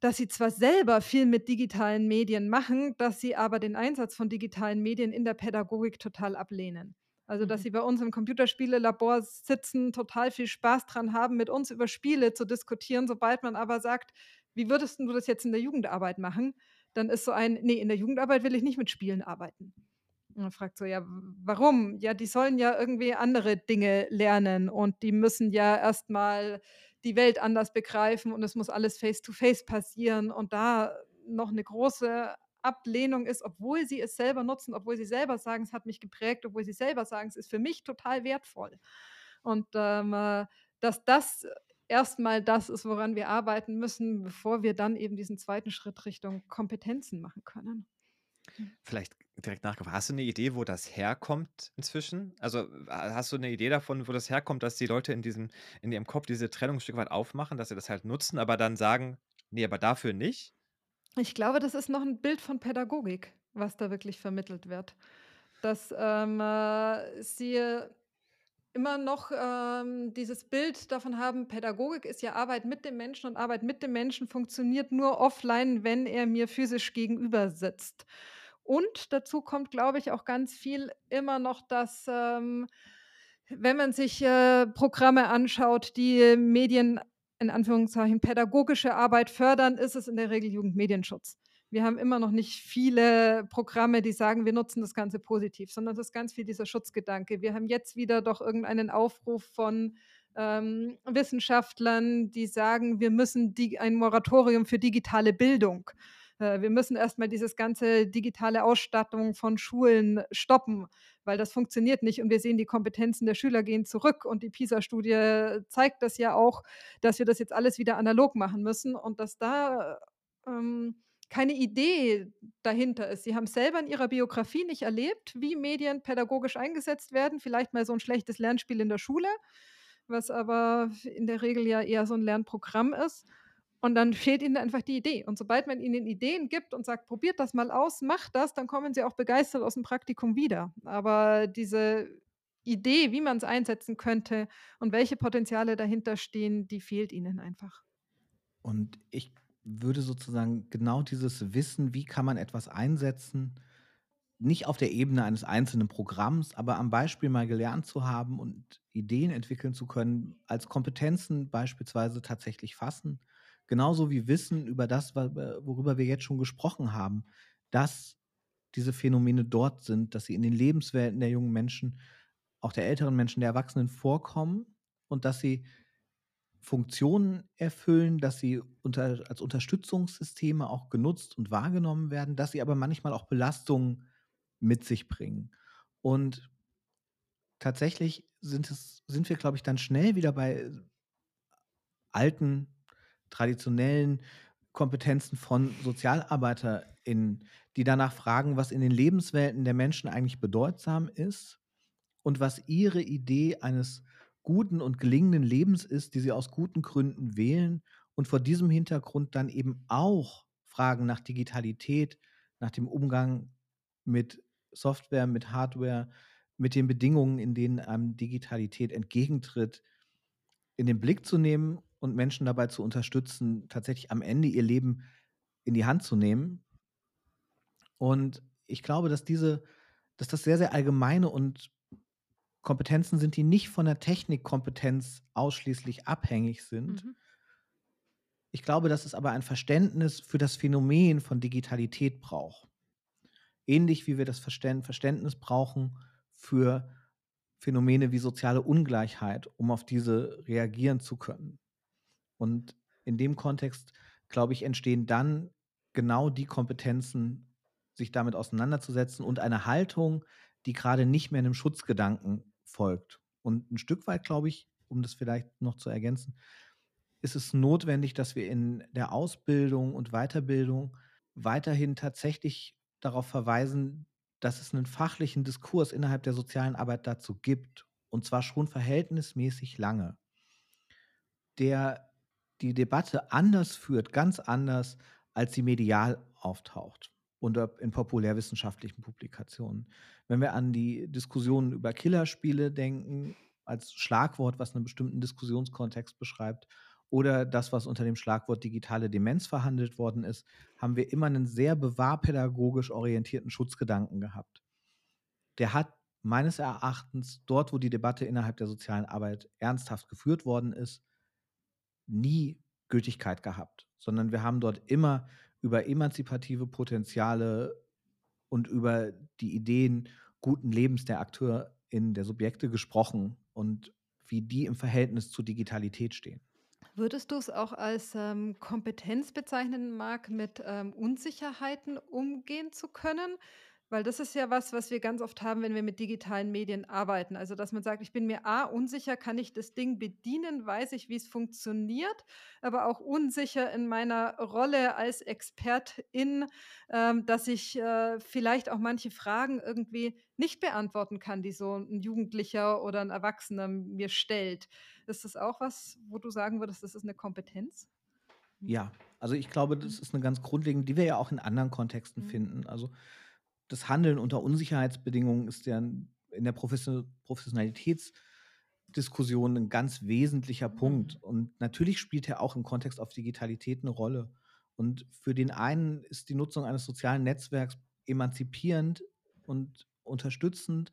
dass sie zwar selber viel mit digitalen Medien machen, dass sie aber den Einsatz von digitalen Medien in der Pädagogik total ablehnen. Also, dass mhm. sie bei uns im Computerspielelabor sitzen, total viel Spaß dran haben, mit uns über Spiele zu diskutieren. Sobald man aber sagt, wie würdest du das jetzt in der Jugendarbeit machen? Dann ist so ein, nee, in der Jugendarbeit will ich nicht mit Spielen arbeiten. Und man fragt so, ja, warum? Ja, die sollen ja irgendwie andere Dinge lernen und die müssen ja erstmal die Welt anders begreifen und es muss alles face-to-face -face passieren und da noch eine große Ablehnung ist, obwohl sie es selber nutzen, obwohl sie selber sagen, es hat mich geprägt, obwohl sie selber sagen, es ist für mich total wertvoll. Und ähm, äh, dass das erstmal das ist, woran wir arbeiten müssen, bevor wir dann eben diesen zweiten Schritt Richtung Kompetenzen machen können. Vielleicht direkt nachgefragt. Hast du eine Idee, wo das herkommt inzwischen? Also, hast du eine Idee davon, wo das herkommt, dass die Leute in diesem in ihrem Kopf diese Trennung 'n Stück weit aufmachen, dass sie das halt nutzen, aber dann sagen: „Ne, aber dafür nicht?“ Ich glaube, das ist noch ein Bild von Pädagogik, was da wirklich vermittelt wird. Dass, ähm, äh, sie immer noch, ähm, dieses Bild davon haben, Pädagogik ist ja Arbeit mit dem Menschen und Arbeit mit dem Menschen funktioniert nur offline, wenn er mir physisch gegenüber sitzt. Und dazu kommt, glaube ich, auch ganz viel immer noch, dass, ähm, wenn man sich, äh, Programme anschaut, die Medien in Anführungszeichen pädagogische Arbeit fördern, ist es in der Regel Jugendmedienschutz. Wir haben immer noch nicht viele Programme, die sagen, wir nutzen das Ganze positiv, sondern es ist ganz viel dieser Schutzgedanke. Wir haben jetzt wieder doch irgendeinen Aufruf von ähm, Wissenschaftlern, die sagen, wir müssen die, ein Moratorium für digitale Bildung. Äh, wir müssen erstmal dieses ganze digitale Ausstattung von Schulen stoppen, weil das funktioniert nicht und wir sehen, die Kompetenzen der Schüler gehen zurück und die PISA-Studie zeigt das ja auch, dass wir das jetzt alles wieder analog machen müssen und dass da ähm, keine Idee dahinter ist. Sie haben selber in ihrer Biografie nicht erlebt, wie Medien pädagogisch eingesetzt werden. Vielleicht mal so ein schlechtes Lernspiel in der Schule, was aber in der Regel ja eher so ein Lernprogramm ist. Und dann fehlt ihnen einfach die Idee. Und sobald man ihnen Ideen gibt und sagt: „Probiert das mal aus, macht das“, dann kommen sie auch begeistert aus dem Praktikum wieder. Aber diese Idee, wie man es einsetzen könnte und welche Potenziale dahinter stehen, die fehlt ihnen einfach. Und ich würde sozusagen genau dieses Wissen, wie kann man etwas einsetzen, nicht auf der Ebene eines einzelnen Programms, aber am Beispiel mal gelernt zu haben und Ideen entwickeln zu können, als Kompetenzen beispielsweise tatsächlich fassen. Genauso wie Wissen über das, worüber wir jetzt schon gesprochen haben, dass diese Phänomene dort sind, dass sie in den Lebenswelten der jungen Menschen, auch der älteren Menschen, der Erwachsenen vorkommen und dass sie Funktionen erfüllen, dass sie unter, als Unterstützungssysteme auch genutzt und wahrgenommen werden, dass sie aber manchmal auch Belastungen mit sich bringen. Und tatsächlich sind, es, sind wir, glaube ich, dann schnell wieder bei alten, traditionellen Kompetenzen von SozialarbeiterInnen, die danach fragen, was in den Lebenswelten der Menschen eigentlich bedeutsam ist und was ihre Idee eines guten und gelingenden Lebens ist, die sie aus guten Gründen wählen und vor diesem Hintergrund dann eben auch fragen nach Digitalität, nach dem Umgang mit Software, mit Hardware, mit den Bedingungen, in denen einem Digitalität entgegentritt, in den Blick zu nehmen und Menschen dabei zu unterstützen, tatsächlich am Ende ihr Leben in die Hand zu nehmen. Und ich glaube, dass diese, dass das sehr, sehr allgemeine und Kompetenzen sind, die nicht von der Technikkompetenz ausschließlich abhängig sind. Mhm. Ich glaube, dass es aber ein Verständnis für das Phänomen von Digitalität braucht. Ähnlich wie wir das Verständnis brauchen für Phänomene wie soziale Ungleichheit, um auf diese reagieren zu können. Und in dem Kontext, glaube ich, entstehen dann genau die Kompetenzen, sich damit auseinanderzusetzen und eine Haltung, die gerade nicht mehr einem Schutzgedanken folgt. Und ein Stück weit, glaube ich, um das vielleicht noch zu ergänzen, ist es notwendig, dass wir in der Ausbildung und Weiterbildung weiterhin tatsächlich darauf verweisen, dass es einen fachlichen Diskurs innerhalb der sozialen Arbeit dazu gibt, und zwar schon verhältnismäßig lange, der die Debatte anders führt, ganz anders, als sie medial auftaucht und in populärwissenschaftlichen Publikationen. Wenn wir an die Diskussionen über Killerspiele denken, als Schlagwort, was einen bestimmten Diskussionskontext beschreibt, oder das, was unter dem Schlagwort digitale Demenz verhandelt worden ist, haben wir immer einen sehr bewahrpädagogisch orientierten Schutzgedanken gehabt. Der hat meines Erachtens dort, wo die Debatte innerhalb der sozialen Arbeit ernsthaft geführt worden ist, nie Gültigkeit gehabt, sondern wir haben dort immer über emanzipative Potenziale und über die Ideen guten Lebens der AkteurInnen, der Subjekte gesprochen und wie die im Verhältnis zur Digitalität stehen. Würdest du es auch als ähm, Kompetenz bezeichnen, Marc, mit ähm, Unsicherheiten umgehen zu können? Weil das ist ja was, was wir ganz oft haben, wenn wir mit digitalen Medien arbeiten. Also, dass man sagt: „Ich bin mir A unsicher, kann ich das Ding bedienen? Weiß ich, wie es funktioniert?“ Aber auch unsicher in meiner Rolle als Expertin, ähm, dass ich, äh, vielleicht auch manche Fragen irgendwie nicht beantworten kann, die so ein Jugendlicher oder ein Erwachsener mir stellt. Ist das auch was, wo du sagen würdest, das ist eine Kompetenz? Ja, also ich glaube, das Mhm. ist eine ganz grundlegende, die wir ja auch in anderen Kontexten Mhm. finden. Also, das Handeln unter Unsicherheitsbedingungen ist ja in der Profession Professionalitätsdiskussion ein ganz wesentlicher Punkt. Mhm. Und natürlich spielt er auch im Kontext auf Digitalität eine Rolle. Und für den einen ist die Nutzung eines sozialen Netzwerks emanzipierend und unterstützend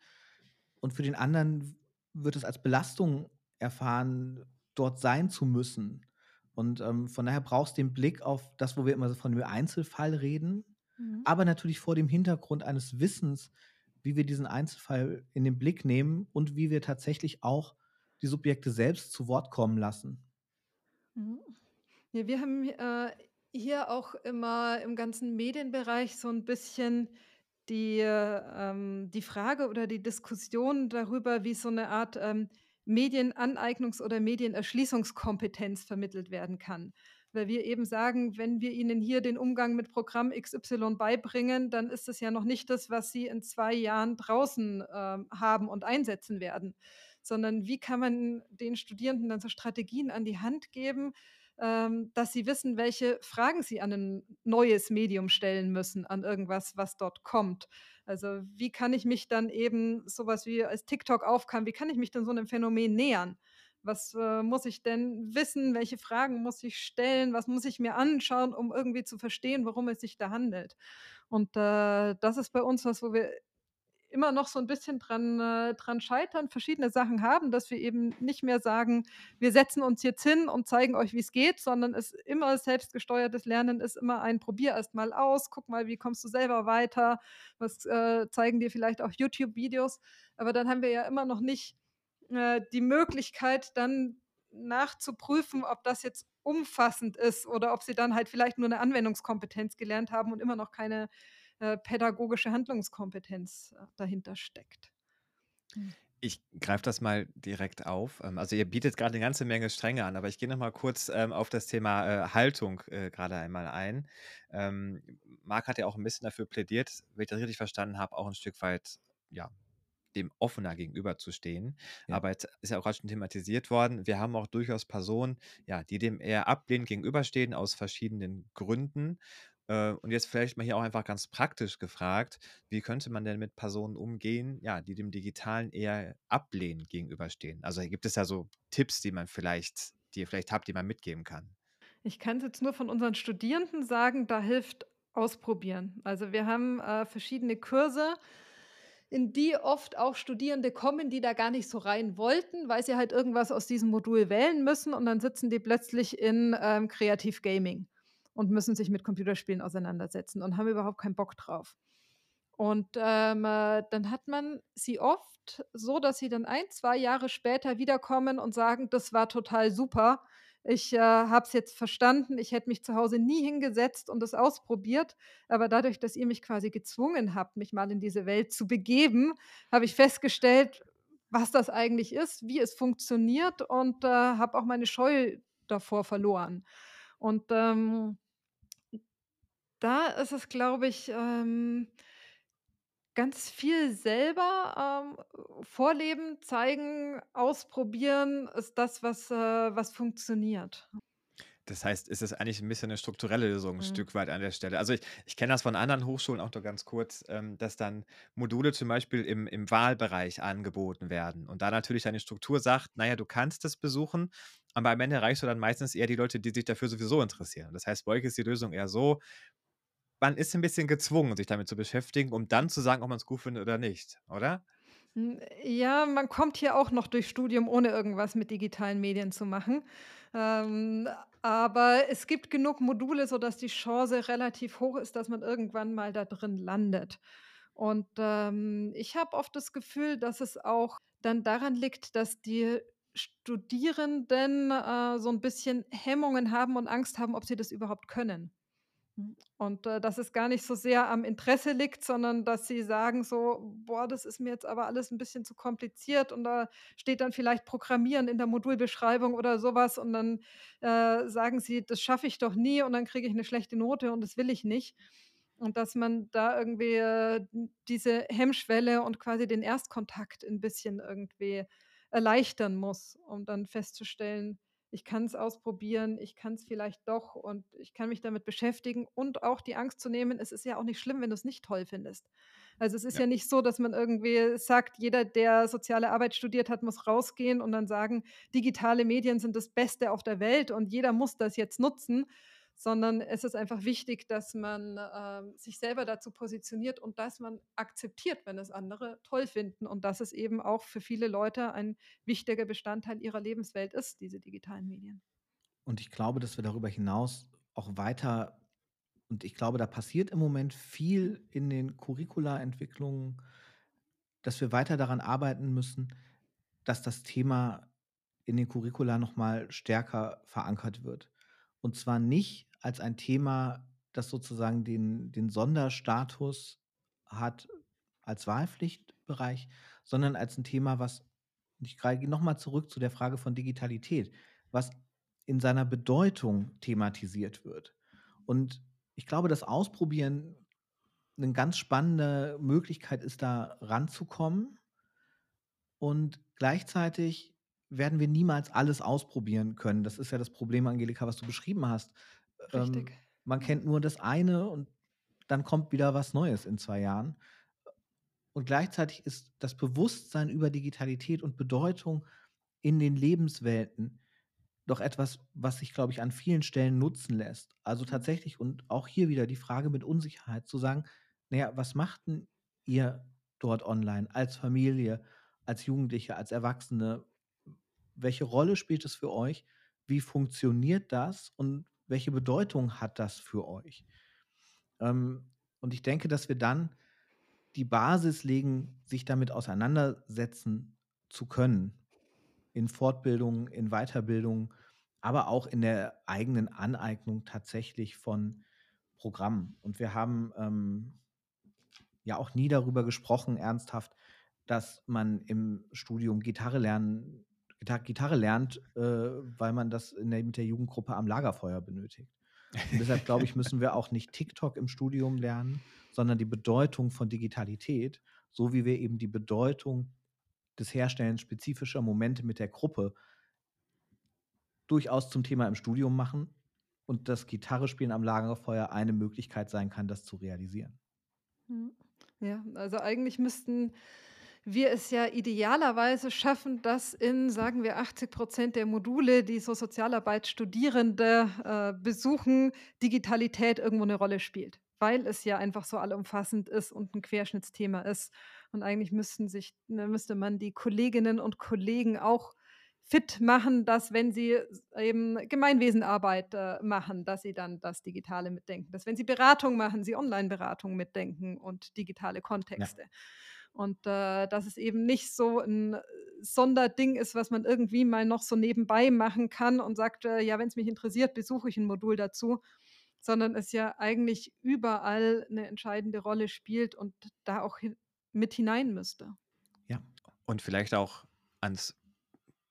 und für den anderen wird es als Belastung erfahren, dort sein zu müssen. Und, ähm, von daher brauchst du den Blick auf das, wo wir immer so von dem Einzelfall reden, Mhm. aber natürlich vor dem Hintergrund eines Wissens, wie wir diesen Einzelfall in den Blick nehmen und wie wir tatsächlich auch die Subjekte selbst zu Wort kommen lassen. Mhm. Ja, wir haben, äh, hier auch immer im ganzen Medienbereich so ein bisschen die, ähm die Frage oder die Diskussion darüber, wie so eine Art, ähm, Medienaneignungs oder Medienerschließungskompetenz vermittelt werden kann. Weil wir eben sagen, wenn wir ihnen hier den Umgang mit Programm XY beibringen, dann ist es ja noch nicht das, was sie in 2 Jahren draußen, ähm, haben und einsetzen werden. Sondern wie kann man den Studierenden dann so Strategien an die Hand geben, ähm, dass sie wissen, welche Fragen sie an ein neues Medium stellen müssen, an irgendwas, was dort kommt. Also, wie kann ich mich dann eben sowas wie als TikTok aufkam wie kann ich mich denn so einem Phänomen nähern? Was, äh, muss ich denn wissen? Welche Fragen muss ich stellen? Was muss ich mir anschauen, um irgendwie zu verstehen, worum es sich da handelt? Und, äh, das ist bei uns was, wo wir immer noch so ein bisschen dran äh, dran scheitern, verschiedene Sachen haben, dass wir eben nicht mehr sagen: „Wir setzen uns jetzt hin und zeigen euch, wie es geht“, sondern es immer selbstgesteuertes Lernen ist immer ein „Probier erst mal aus, guck mal, wie kommst du selber weiter, was, äh, zeigen dir vielleicht auch YouTube-Videos.“ Aber dann haben wir ja immer noch nicht, äh, die Möglichkeit, dann nachzuprüfen, ob das jetzt umfassend ist oder ob sie dann halt vielleicht nur eine Anwendungskompetenz gelernt haben und immer noch keine äh, pädagogische Handlungskompetenz äh, dahinter steckt. Mhm. Ich greife das mal direkt auf. Ähm, also ihr bietet gerade eine ganze Menge Stränge an, aber ich gehe noch mal kurz, ähm, auf das Thema, äh, Haltung, äh, grade einmal ein. Ähm, Marc hat ja auch ein bisschen dafür plädiert, wenn ich das richtig verstanden habe, auch ein Stück weit, ja, dem offener gegenüberzustehen. Ja. Aber jetzt ist ja auch gerade schon thematisiert worden, wir haben auch durchaus Personen, ja, die dem eher ablehnend gegenüberstehen aus verschiedenen Gründen. Äh, und jetzt vielleicht mal hier auch einfach ganz praktisch gefragt, wie könnte man denn mit Personen umgehen, ja, die dem Digitalen eher ablehnend gegenüberstehen? Also gibt es da so Tipps, die man vielleicht, die ihr vielleicht habt, die man mitgeben kann? Ich kann es jetzt nur von unseren Studierenden sagen, da hilft ausprobieren. Also wir haben äh, verschiedene Kurse, in die oft auch Studierende kommen, die da gar nicht so rein wollten, weil sie halt irgendwas aus diesem Modul wählen müssen und dann sitzen die plötzlich in ähm, Kreativ Gaming und müssen sich mit Computerspielen auseinandersetzen und haben überhaupt keinen Bock drauf. Und ähm, äh, dann hat man sie oft so, dass sie dann ein, 2 Jahre später wiederkommen und sagen: „Das war total super. Ich, äh, habe es jetzt verstanden. Ich hätte mich zu Hause nie hingesetzt und das ausprobiert, aber dadurch, dass ihr mich quasi gezwungen habt, mich mal in diese Welt zu begeben, habe ich festgestellt, was das eigentlich ist, wie es funktioniert und, äh, habe auch meine Scheu davor verloren.“ Und, ähm da ist es, glaube ich, ähm, ganz viel selber, ähm, vorleben, zeigen, ausprobieren ist das, was, äh was funktioniert. Das heißt, es ist eigentlich ein bisschen eine strukturelle Lösung 'n Mhm. Stück weit an der Stelle. Also, ich ich kenne das von anderen Hochschulen auch nur ganz kurz, ähm, dass dann Module zum Beispiel im im Wahlbereich angeboten werden und da natürlich deine Struktur sagt: „Na ja, du kannst es besuchen“, aber am Ende erreichst du dann meistens eher die Leute, die sich dafür sowieso interessieren. Das heißt, bei euch ist die Lösung eher so, man ist ein bisschen gezwungen, sich damit zu beschäftigen, um dann zu sagen, ob man es gut findet oder nicht, oder? Hm, ja, man kommt hier auch noch durchs Studium, ohne irgendwas mit digitalen Medien zu machen. Ähm, aber es gibt genug Module, sodass die Chance relativ hoch ist, dass man irgendwann mal da drin landet. Und, ähm, ich habe oft das Gefühl, dass es auch dann daran liegt, dass die Studierenden, äh, so ein bisschen Hemmungen haben und Angst haben, ob sie das überhaupt können. Hm, und, äh, dass es gar nicht so sehr am Interesse liegt, sondern dass sie sagen so: „Boah, das ist mir jetzt aber alles ein bisschen zu kompliziert“ und da steht dann vielleicht Programmieren in der Modulbeschreibung oder sowas und dann, äh, sagen sie: „Das schaffe ich doch nie und dann kriege ich eine schlechte Note und das will ich nicht.“ Und dass man da irgendwie, äh, diese Hemmschwelle und quasi den Erstkontakt ein bisschen irgendwie erleichtern muss, um dann festzustellen ich kann es ausprobieren, ich kann es vielleicht doch und ich kann mich damit beschäftigen und auch die Angst zu nehmen, es ist ja auch nicht schlimm, wenn du es nicht toll findest. Also, es ist Ja. ja nicht so, dass man irgendwie sagt, jeder, der soziale Arbeit studiert hat, muss rausgehen und dann sagen, digitale Medien sind das Beste auf der Welt und jeder muss das jetzt nutzen, sondern es ist einfach wichtig, dass man, ähm, sich selber dazu positioniert und dass man akzeptiert, wenn es andere toll finden und dass es eben auch für viele Leute ein wichtiger Bestandteil ihrer Lebenswelt ist, diese digitalen Medien. Und ich glaube, dass wir darüber hinaus auch weiter und ich glaube, da passiert im Moment viel in den Curricula-Entwicklungen, dass wir weiter daran arbeiten müssen, dass das Thema in den Curricula noch mal stärker verankert wird. Und zwar nicht als ein Thema, das sozusagen den den Sonderstatus hat als Wahlpflichtbereich, sondern als ein Thema, was ich gehe noch mal zurück zu der Frage von Digitalität, was in seiner Bedeutung thematisiert wird. Und ich glaube, das Ausprobieren eine ganz spannende Möglichkeit ist, da ranzukommen. Und gleichzeitig werden wir niemals alles ausprobieren können. Das ist ja das Problem, Angelika, was du beschrieben hast. Richtig. Ähm, man kennt nur das eine und dann kommt wieder was Neues in 2 Jahren. Und gleichzeitig ist das Bewusstsein über Digitalität und Bedeutung in den Lebenswelten doch etwas, was sich, glaube ich, an vielen Stellen nutzen lässt. Also tatsächlich und auch hier wieder die Frage mit Unsicherheit zu sagen: „Na ja, was macht 'n ihr dort online als Familie, als Jugendliche, als Erwachsene? Welche Rolle spielt es für euch? Wie funktioniert das und welche Bedeutung hat das für euch?“ Ähm, und ich denke, dass wir dann die Basis legen, sich damit auseinandersetzen zu können in Fortbildung, in Weiterbildung, aber auch in der eigenen Aneignung tatsächlich von Programmen. Und wir haben ähm, ja auch nie darüber gesprochen, ernsthaft, dass man im Studium Gitarre lernen, Gitarre lernt, äh, weil man das der, mit der Jugendgruppe am Lagerfeuer benötigt. Und deshalb glaube ich, müssen wir auch nicht TikTok im Studium lernen, sondern die Bedeutung von Digitalität, so wie wir eben die Bedeutung des Herstellens spezifischer Momente mit der Gruppe durchaus zum Thema im Studium machen und das Gitarrespielen am Lagerfeuer eine Möglichkeit sein kann, das zu realisieren. Mhm. Ja, also eigentlich müssten wir es ja idealerweise schaffen, dass in, sagen wir, 80% der Module, die so Sozialarbeit-Studierende äh, besuchen, Digitalität irgendwo eine Rolle spielt, weil es ja einfach so allumfassend ist und ein Querschnittsthema ist. Und eigentlich müssten sich, ne, müsste man die Kolleginnen und Kollegen auch fit machen, dass wenn sie eben Gemeinwesenarbeit, äh, machen, dass sie dann das Digitale mitdenken. Dass wenn sie Beratung machen, sie Onlineberatung mitdenken und digitale Ja. Und, äh, dass es eben nicht so 'n Sonderding ist, was man irgendwie mal noch so nebenbei machen kann und sagt, äh: „Ja, wenn's mich interessiert, besuche ich 'n Modul dazu“, sondern es ja eigentlich überall 'ne entscheidende Rolle spielt und da auch hin mit hinein müsste. Ja. Und vielleicht auch ans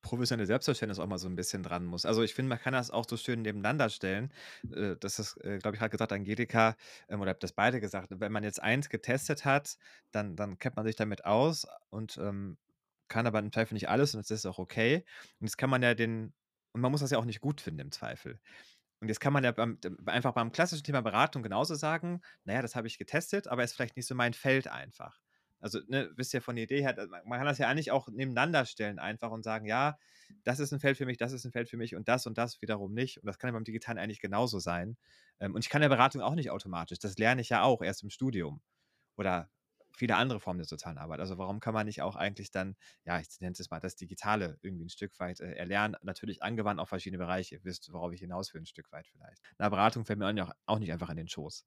professionelle Selbstverständnis auch mal so ein bisschen dran muss. Also, ich finde, man kann das auch so schön nebeneinander stellen. Äh, das ist, äh, glaube ich, hat gesagt Angelika, ähm, oder habt das beide gesagt. Wenn man jetzt eins getestet hat, dann dann kennt man sich damit aus und, ähm, kann aber im Zweifel nicht alles und das ist auch okay. Und jetzt kann man ja den und man muss das ja auch nicht gut finden im Zweifel. Und jetzt kann man ja beim einfach beim klassischen Thema Beratung genauso sagen: „Na ja, das habe ich getestet, aber ist vielleicht nicht so mein Feld einfach.“ Also, ne, wisst ihr von der Idee her, man kann das ja eigentlich auch nebeneinander stellen einfach und sagen: „Ja, das ist ein Feld für mich, das ist ein Feld für mich und das und das wiederum nicht.“ Und das kann ja beim Digitalen eigentlich genauso sein. Ähm, und ich kann ja Beratung auch nicht automatisch. Das lerne ich ja auch erst im Studium oder viele andere Formen der sozialen Arbeit. Also, warum kann man nicht auch eigentlich dann, ja, ich nenne es mal das Digitale irgendwie ein Stück weit, äh, erlernen, natürlich angewandt auf verschiedene Bereiche. Ihr wisst, worauf ich hinaus will, ein Stück weit vielleicht. 'Ne Beratung fällt mir auch nicht einfach in den Schoß.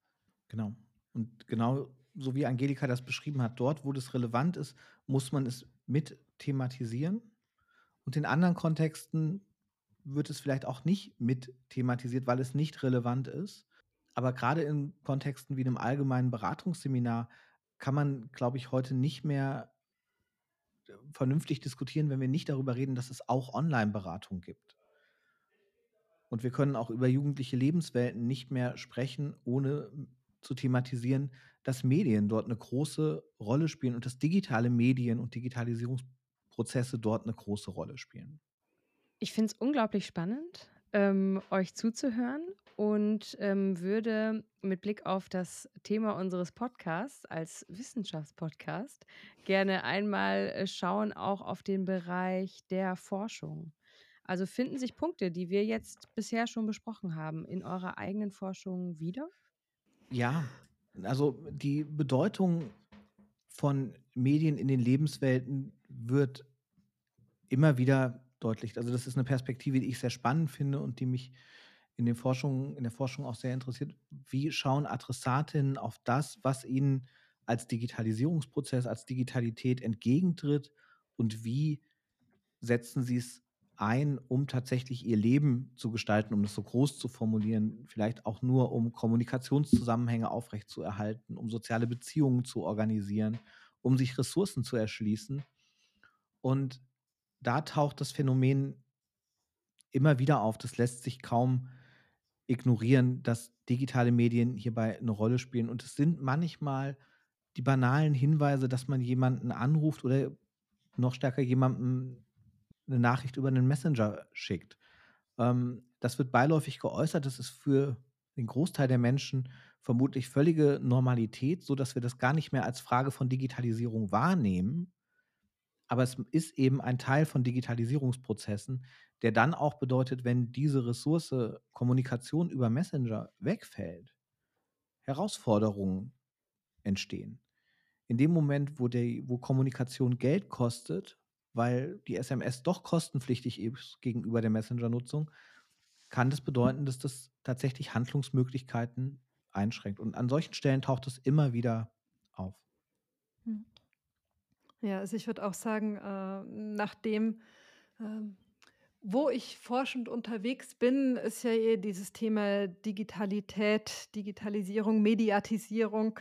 Genau. Und genau so wie Angelika das beschrieben hat, dort, wo das relevant ist, muss man es mit thematisieren. Und in anderen Kontexten wird es vielleicht auch nicht mit thematisiert, weil es nicht relevant ist. aber gerade in Kontexten wie einem allgemeinen Beratungsseminar kann man, glaube ich, heute nicht mehr äh, vernünftig diskutieren, wenn wir nicht darüber reden, dass es auch Online-Beratung gibt. Und wir können auch über jugendliche Lebenswelten nicht mehr sprechen, ohne zu thematisieren, dass Medien dort eine große Rolle spielen und dass digitale Medien und Digitalisierungsprozesse dort eine große Rolle spielen. Ich finde es unglaublich spannend, ähm, euch zuzuhören und ähm, würde mit Blick auf das Thema unseres Podcasts als Wissenschaftspodcast gerne einmal äh, schauen, auch auf den Bereich der Forschung. Also finden sich Punkte, die wir jetzt bisher schon besprochen haben, in eurer eigenen Forschung wieder? Ja, also die Bedeutung von Medien in den Lebenswelten wird immer wieder deutlich. Also das ist eine Perspektive, die ich sehr spannend finde und die mich in, den Forschungen, in der Forschung auch sehr interessiert. Wie schauen Adressatinnen auf das, was ihnen als Digitalisierungsprozess, als Digitalität entgegentritt und wie setzen sie es ein, um tatsächlich ihr Leben zu gestalten, um das so groß zu formulieren, vielleicht auch nur, um Kommunikationszusammenhänge aufrechtzuerhalten, um soziale Beziehungen zu organisieren, um sich Ressourcen zu erschließen. Und da taucht das Phänomen immer wieder auf. Das lässt sich kaum ignorieren, dass digitale Medien hierbei eine Rolle spielen. Und es sind manchmal die banalen Hinweise, dass man jemanden anruft oder noch stärker jemanden eine Nachricht über einen Messenger schickt. Ähm, das wird beiläufig geäußert. Das ist für den Großteil der Menschen vermutlich völlige Normalität, sodass wir das gar nicht mehr als Frage von Digitalisierung wahrnehmen. Aber es ist eben ein Teil von Digitalisierungsprozessen, der dann auch bedeutet, wenn diese Ressource Kommunikation über Messenger wegfällt, Herausforderungen entstehen. In dem Moment, wo, der, wo Kommunikation Geld kostet, weil die SMS doch kostenpflichtig ist gegenüber der Messenger-Nutzung, kann das bedeuten, dass das tatsächlich Handlungsmöglichkeiten einschränkt. Und an solchen Stellen taucht es immer wieder auf. Hm. Ja, also ich würde auch sagen, äh, nachdem, äh, wo ich forschend unterwegs bin, ist ja eh dieses Thema Digitalität, Digitalisierung, Mediatisierung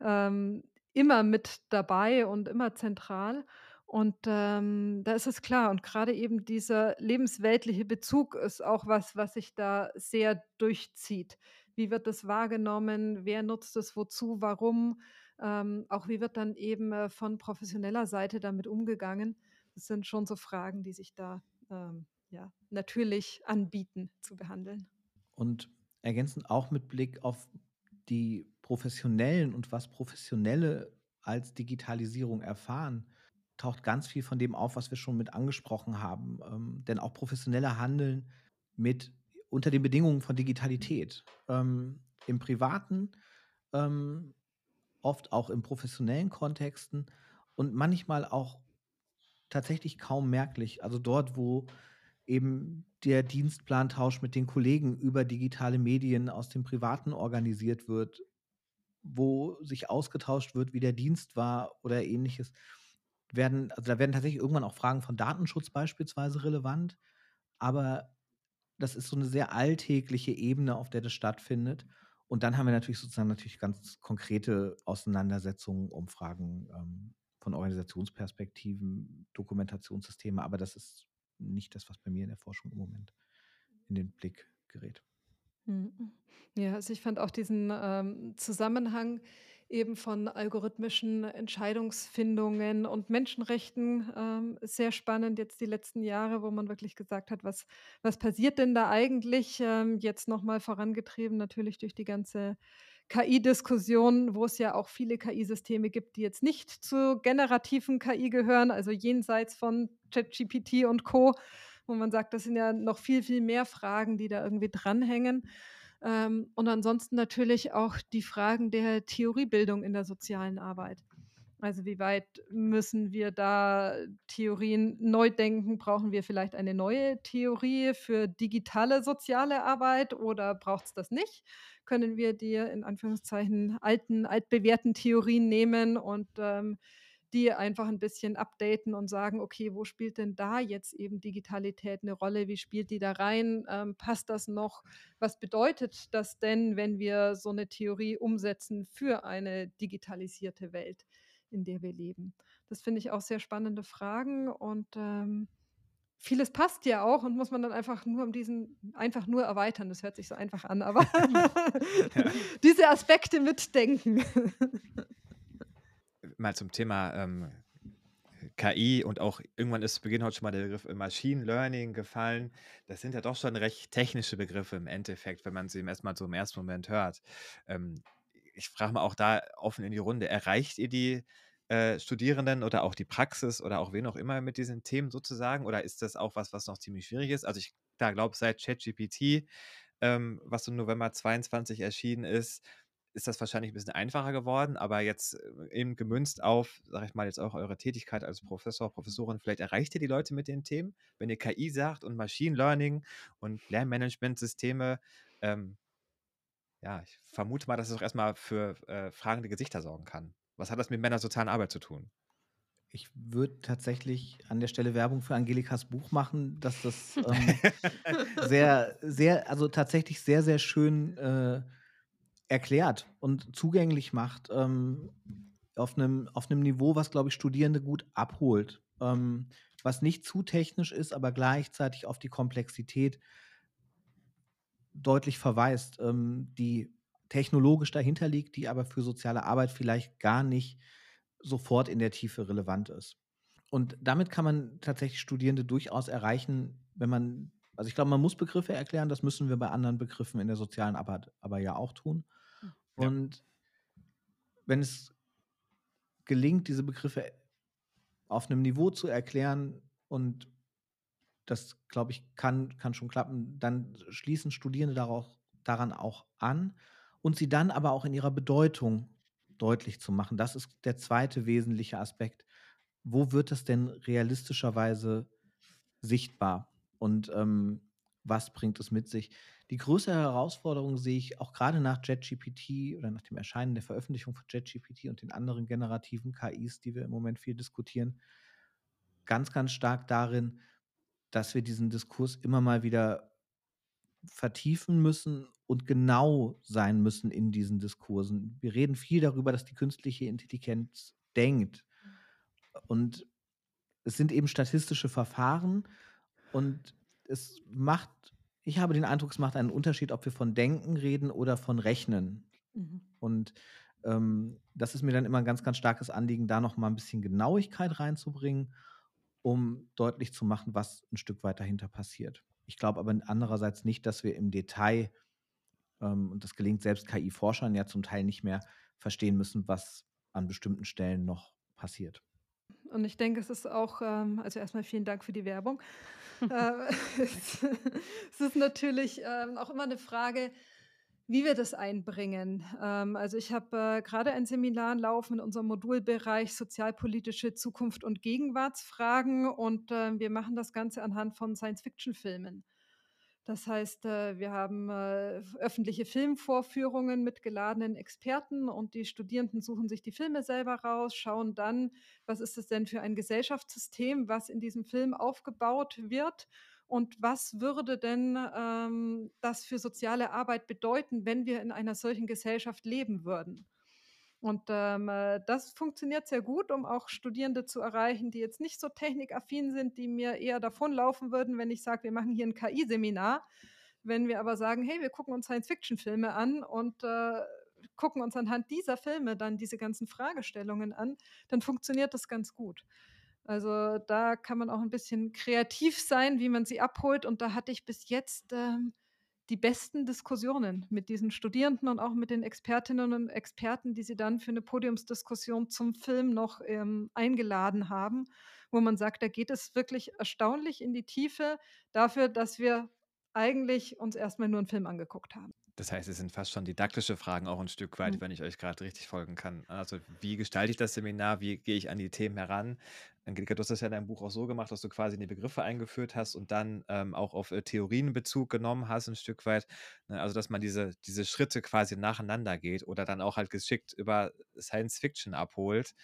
ähm, immer mit dabei und immer zentral. Und, ähm, da ist es klar und gerade eben dieser lebensweltliche Bezug ist auch was, was sich da sehr durchzieht. Wie wird das wahrgenommen? Wer nutzt es wozu? Warum? Ähm, auch wie wird dann eben, äh, von professioneller Seite damit umgegangen? Das sind schon so Fragen, die sich da, ähm, ja, natürlich anbieten zu behandeln. Und ergänzend auch mit Blick auf die Professionellen und was Professionelle als Digitalisierung erfahren taucht ganz viel von dem auf, was wir schon mit angesprochen haben. Ähm, denn auch professionelle Handeln mit unter den Bedingungen von Digitalität. Ähm, Im privaten, ähm, oft auch in professionellen Kontexten und manchmal auch tatsächlich kaum merklich. Also dort, wo eben der Dienstplantausch mit den Kollegen über digitale Medien aus dem Privaten organisiert wird, wo sich ausgetauscht wird, wie der Dienst war oder ähnliches werden, also da werden tatsächlich irgendwann auch Fragen von Datenschutz beispielsweise relevant, aber das ist so eine sehr alltägliche Ebene, auf der das stattfindet. Und dann haben wir natürlich sozusagen natürlich ganz konkrete Auseinandersetzungen um Fragen ähm, von Organisationsperspektiven, Dokumentationssysteme, aber das ist nicht das, was bei mir in der Forschung im Moment in den Blick gerät. Mhm. Ja, also ich fand auch diesen ähm, Zusammenhang eben von algorithmischen Entscheidungsfindungen und Menschenrechten ähm, sehr spannend jetzt die letzten Jahre, wo man wirklich gesagt hat, was, was passiert denn da eigentlich? Ähm, jetzt nochmal vorangetrieben natürlich durch die ganze KI-Diskussion, wo es ja auch viele KI-Systeme gibt, die jetzt nicht zu generativen KI gehören, also jenseits von ChatGPT und Co., wo man sagt, das sind ja noch viel, viel mehr Fragen, die da irgendwie dranhängen. Ähm, und ansonsten natürlich auch die Fragen der Theoriebildung in der sozialen Arbeit. Also wie weit müssen wir da Theorien neu denken? Brauchen wir vielleicht eine neue Theorie für digitale soziale Arbeit oder braucht es das nicht? Können wir die in Anführungszeichen alten, altbewährten Theorien nehmen und ähm, die einfach ein bisschen updaten und sagen, okay, wo spielt denn da jetzt eben Digitalität eine Rolle? Wie spielt die da rein? Ähm, passt das noch? Was bedeutet das denn, wenn wir so eine Theorie umsetzen für eine digitalisierte Welt, in der wir leben? Das finde ich auch sehr spannende Fragen und ähm, vieles passt ja auch und muss man dann einfach nur um diesen einfach nur erweitern. Das hört sich so einfach an, aber [LAUGHS] Ja. [LAUGHS] diese Aspekte mitdenken. [LAUGHS] Mal zum Thema ähm, KI und auch irgendwann ist zu Beginn heute schon mal der Begriff äh, Machine Learning gefallen. Das sind ja doch schon recht technische Begriffe im Endeffekt, wenn man sie erstmal so im ersten Moment hört. Ähm, ich frage mal auch da offen in die Runde, erreicht ihr die äh, Studierenden oder auch die Praxis oder auch wen auch immer mit diesen Themen sozusagen? Oder ist das auch was, was noch ziemlich schwierig ist? Also ich da glaube, seit ChatGPT, ähm, was im November 22 erschienen ist, ist das wahrscheinlich ein bisschen einfacher geworden, aber jetzt äh, eben gemünzt auf, sage ich mal, jetzt auch eure Tätigkeit als Professor, Professorin, vielleicht erreicht ihr die Leute mit den Themen, wenn ihr KI sagt und Machine Learning und Lernmanagementsysteme. Ähm, ja, ich vermute mal, dass es auch erstmal für äh, fragende Gesichter sorgen kann. Was hat das mit Männer sozialen Arbeit zu tun? Ich würde tatsächlich an der Stelle Werbung für Angelikas Buch machen, dass das [LAUGHS] ähm, sehr, sehr, also tatsächlich sehr, sehr schön äh, erklärt und zugänglich macht, ähm, auf einem auf einem Niveau, was, glaube ich, Studierende gut abholt. Ähm, was nicht zu technisch ist, aber gleichzeitig auf die Komplexität deutlich verweist, ähm, die technologisch dahinter liegt, die aber für soziale Arbeit vielleicht gar nicht sofort in der Tiefe relevant ist. Und damit kann man tatsächlich Studierende durchaus erreichen, wenn man, also ich glaube, man muss Begriffe erklären, das müssen wir bei anderen Begriffen in der sozialen Arbeit aber ja auch tun. Ja. Und wenn es gelingt, diese Begriffe auf einem Niveau zu erklären und das, glaube ich, kann, kann schon klappen, dann schließen Studierende darauf, daran auch an und sie dann aber auch in ihrer Bedeutung deutlich zu machen. Das ist der zweite wesentliche Aspekt. Wo wird das denn realistischerweise sichtbar? Und ähm, was bringt es mit sich? Die größere Herausforderung sehe ich auch gerade nach JetGPT oder nach dem Erscheinen der Veröffentlichung von JetGPT und den anderen generativen KIs, die wir im Moment viel diskutieren, ganz, ganz stark darin, dass wir diesen Diskurs immer mal wieder vertiefen müssen und genau sein müssen in diesen Diskursen. Wir reden viel darüber, dass die künstliche Intelligenz denkt. Und es sind eben statistische Verfahren und es macht, ich habe den Eindruck, es macht einen Unterschied, ob wir von Denken reden oder von Rechnen. Mhm. Und ähm, das ist mir dann immer ein ganz, ganz starkes Anliegen, da noch mal ein bisschen Genauigkeit reinzubringen, um deutlich zu machen, was ein Stück weit dahinter passiert. Ich glaube aber andererseits nicht, dass wir im Detail, ähm, und das gelingt selbst KI-Forschern ja zum Teil nicht mehr, verstehen müssen, was an bestimmten Stellen noch passiert. Und ich denke, es ist auch, ähm, also erstmal vielen Dank für die Werbung. [LAUGHS] äh, es, [LAUGHS] es ist natürlich ähm, auch immer eine Frage, wie wir das einbringen. Ähm, also ich habe äh, gerade ein Seminar laufen in unserem Modulbereich Sozialpolitische Zukunft und Gegenwartsfragen und äh, wir machen das Ganze anhand von Science-Fiction-Filmen. Das heißt, äh, wir haben äh, öffentliche Filmvorführungen mit geladenen Experten und die Studierenden suchen sich die Filme selber raus, schauen dann, was ist es denn für ein Gesellschaftssystem, was in diesem Film aufgebaut wird und was würde denn ähm, das für soziale Arbeit bedeuten, wenn wir in einer solchen Gesellschaft leben würden? Und ähm, äh, das funktioniert sehr gut, um auch Studierende zu erreichen, die jetzt nicht so technikaffin sind, die mir eher davonlaufen würden, wenn ich sage, wir machen hier ein KI-Seminar. Wenn wir aber sagen, hey, wir gucken uns Science-Fiction-Filme an und äh, gucken uns anhand dieser Filme dann diese ganzen Fragestellungen an, dann funktioniert das ganz gut. Also da kann man auch ein bisschen kreativ sein, wie man sie abholt. Und da hatte ich bis jetzt ähm, die besten Diskussionen mit diesen Studierenden und auch mit den Expertinnen und Experten, die sie dann für eine Podiumsdiskussion zum Film noch ähm, eingeladen haben, wo man sagt, da geht es wirklich erstaunlich in die Tiefe dafür, dass wir eigentlich uns erstmal nur einen Film angeguckt haben. Das heißt, es sind fast schon didaktische Fragen auch ein Stück weit, Mhm. wenn ich euch gerade richtig folgen kann. Also, wie gestalte ich das Seminar? Wie gehe ich an die Themen heran? Angelika, du hast das ja in deinem Buch auch so gemacht, dass du quasi die Begriffe eingeführt hast und dann ähm, auch auf äh, Theorien Bezug genommen hast, ein Stück weit. Ne? Also, dass man diese, diese Schritte quasi nacheinander geht oder dann auch halt geschickt über Science Fiction abholt.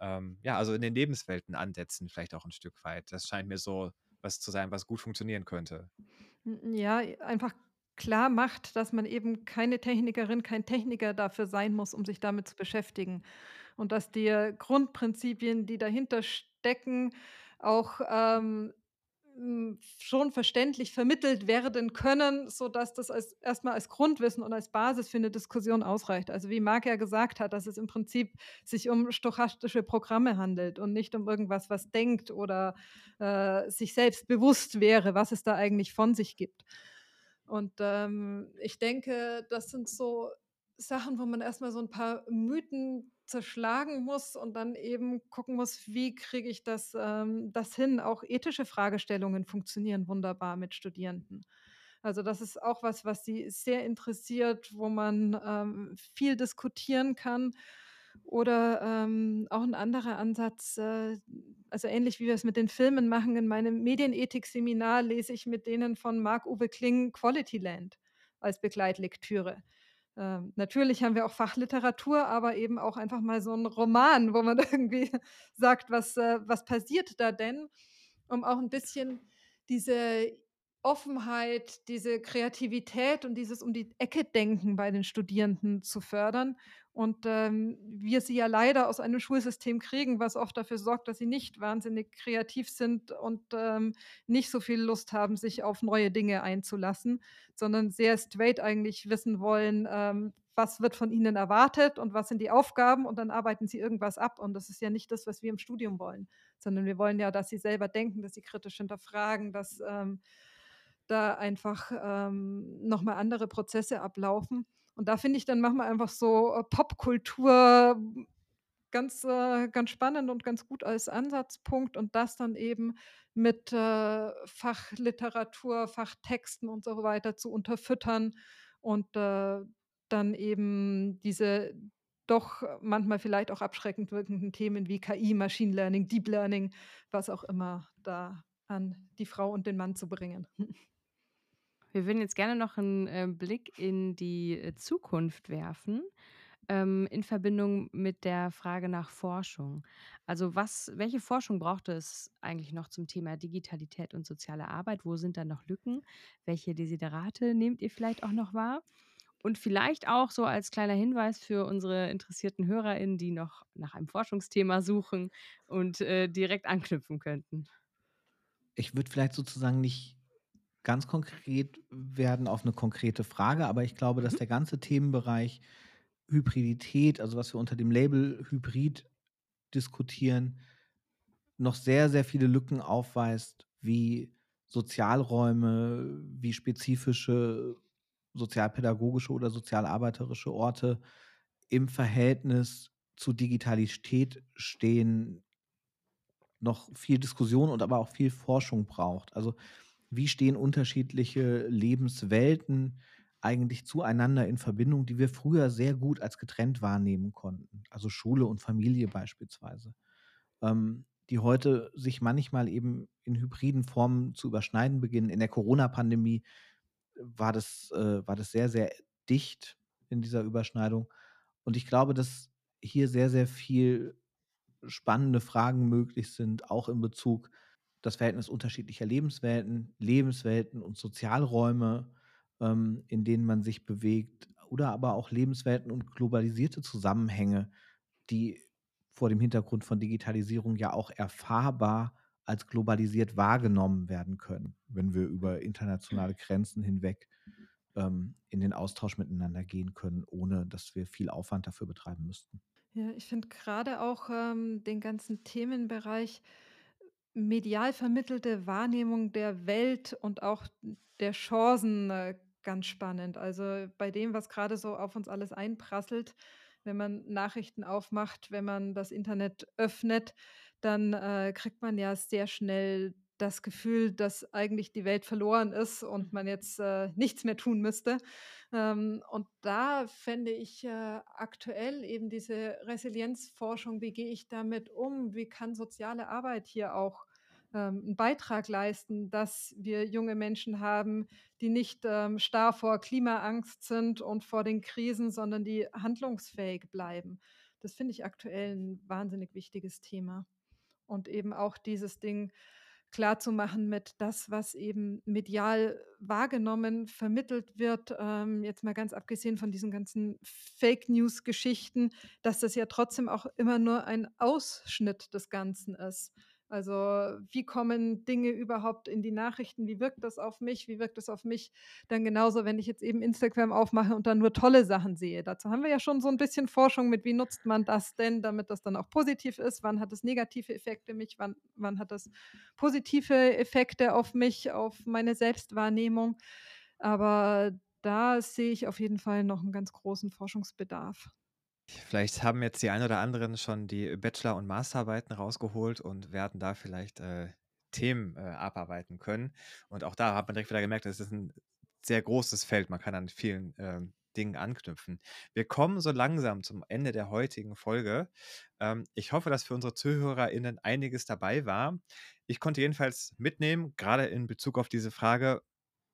ähm, ja, also in den Lebenswelten ansetzen, vielleicht auch ein Stück weit. Das scheint mir so was zu sein, was gut funktionieren könnte. Ja, einfach klar macht, dass man eben keine Technikerin, kein Techniker dafür sein muss, um sich damit zu beschäftigen. Und dass die Grundprinzipien, die dahinter stecken, auch, ähm, hm, schon verständlich vermittelt werden können, sodass das als erst als Grundwissen und als Basis für eine Diskussion ausreicht. Also, wie Marc ja gesagt hat, dass es im Prinzip sich um stochastische Programme handelt und nicht um irgendwas, was denkt oder, äh, sich selbst bewusst wäre, was es da eigentlich von sich gibt. Und, ähm, ich denke, das sind so Sachen, wo man erst mal so ein paar Mythen zerschlagen muss und dann eben gucken muss, wie kriege ich das ähm, das hin? Auch ethische Fragestellungen funktionieren wunderbar mit Studierenden. Also, das ist auch was, was sie sehr interessiert, wo man, ähm, viel diskutieren kann. Oder, ähm, auch ein anderer Ansatz, äh, also ähnlich wie wir es mit den Filmen machen. In meinem Medienethik-Seminar lese ich mit denen von Marc-Uwe Kling Quality Land als Begleitlektüre. Ähm, natürlich haben wir auch Fachliteratur, aber eben auch einfach mal so 'n Roman, wo man [LAUGHS] irgendwie sagt: „Was äh, was passiert da denn?“ Um auch 'n bisschen diese Offenheit, diese Kreativität und dieses Um-die-Ecke-Denken bei den Studierenden zu fördern. Und, ähm, wir sie ja leider aus einem Schulsystem kriegen, was oft dafür sorgt, dass sie nicht wahnsinnig kreativ sind und, ähm, nicht so viel Lust haben, sich auf neue Dinge einzulassen, sondern sehr straight eigentlich wissen wollen, ähm, was wird von ihnen erwartet und was sind die Aufgaben und dann arbeiten sie irgendwas ab. Und das ist ja nicht das, was wir im Studium wollen, sondern wir wollen ja, dass sie selber denken, dass sie kritisch hinterfragen, dass, ähm, da einfach, ähm, noch mal andere Prozesse ablaufen. Und da finde ich dann manchmal einfach so, äh, Popkultur ganz, äh ganz spannend und ganz gut als Ansatzpunkt und das dann eben mit, äh, Fachliteratur, Fachtexten und so weiter zu unterfüttern und, äh, dann eben diese doch manchmal vielleicht auch abschreckend wirkenden Themen wie KI, Machine Learning, Deep Learning, was auch immer da an die Frau und den Mann zu bringen. [LAUGHS] Wir würden jetzt gerne noch einen äh, Blick in die, äh, Zukunft werfen, ähm, in Verbindung mit der Frage nach Forschung. Also, was welche Forschung braucht es eigentlich noch zum Thema Digitalität und soziale Arbeit? Wo sind da noch Lücken? Welche Desiderate nehmt ihr vielleicht auch noch wahr? Und vielleicht auch so als kleiner Hinweis für unsere interessierten HörerInnen, die noch nach einem Forschungsthema suchen und, äh, direkt anknüpfen könnten. Ich würde vielleicht sozusagen nicht ganz konkret werden auf eine konkrete Frage, aber ich glaube, dass Mhm. der ganze Themenbereich Hybridität, also was wir unter dem Label Hybrid diskutieren, noch sehr, sehr viele Lücken aufweist, wie Sozialräume, wie spezifische sozialpädagogische oder sozialarbeiterische Orte im Verhältnis zu Digitalität stehen, noch viel Diskussion und aber auch viel Forschung braucht. Also, wie stehen unterschiedliche Lebenswelten eigentlich zueinander in Verbindung, die wir früher sehr gut als getrennt wahrnehmen konnten, also Schule und Familie beispielsweise, ähm, die heute sich manchmal eben in hybriden Formen zu überschneiden beginnen. In der Corona-Pandemie war das äh, war das sehr, sehr dicht in dieser Überschneidung. Und ich glaube, dass hier sehr, sehr viel spannende Fragen möglich sind, auch in Bezug das Verhältnis unterschiedlicher Lebenswelten, Lebenswelten und Sozialräume, ähm, in denen man sich bewegt, oder aber auch Lebenswelten und globalisierte Zusammenhänge, die vor dem Hintergrund von Digitalisierung ja auch erfahrbar als globalisiert wahrgenommen werden können, wenn wir über internationale Grenzen hinweg ähm, in den Austausch miteinander gehen können, ohne dass wir viel Aufwand dafür betreiben müssten. Ja, ich finde gerade auch, ähm, den ganzen Themenbereich medial vermittelte Wahrnehmung der Welt und auch der Chancen, äh, ganz spannend. Also, bei dem, was gerade so auf uns alles einprasselt, wenn man Nachrichten aufmacht, wenn man das Internet öffnet, dann, äh, kriegt man ja sehr schnell das Gefühl, dass eigentlich die Welt verloren ist und man jetzt, äh, nichts mehr tun müsste. Ähm, und da fände ich, äh, aktuell eben diese Resilienzforschung, wie gehe ich damit um? Wie kann soziale Arbeit hier auch, ähm, 'n Beitrag leisten, dass wir junge Menschen haben, die nicht, ähm, starr vor Klimaangst sind und vor den Krisen, sondern die handlungsfähig bleiben. Das finde ich aktuell ein wahnsinnig wichtiges Thema. Und eben auch dieses Ding, klarzumachen mit das, was eben medial wahrgenommen, vermittelt wird, ähm, jetzt mal ganz abgesehen von diesen ganzen Fake News-Geschichten, dass das ja trotzdem auch immer nur ein Ausschnitt des Ganzen ist. Also wie kommen Dinge überhaupt in die Nachrichten? Wie wirkt das auf mich? Wie wirkt das auf mich dann genauso, wenn ich jetzt eben Instagram aufmache und dann nur tolle Sachen sehe? Dazu haben wir ja schon so ein bisschen Forschung mit, wie nutzt man das denn, damit das dann auch positiv ist? Wann hat es negative Effekte mich? Wann, wann hat das positive Effekte auf mich, auf meine Selbstwahrnehmung? Aber da sehe ich auf jeden Fall noch einen ganz großen Forschungsbedarf. Vielleicht haben jetzt die ein oder anderen schon die Bachelor- und Masterarbeiten rausgeholt und werden da vielleicht äh, Themen äh, abarbeiten können. Und auch da hat man direkt wieder gemerkt, es ist ein sehr großes Feld. Man kann an vielen ähm, Dingen anknüpfen. Wir kommen so langsam zum Ende der heutigen Folge. Ähm, ich hoffe, dass für unsere ZuhörerInnen einiges dabei war. Ich konnte jedenfalls mitnehmen, gerade in Bezug auf diese Frage,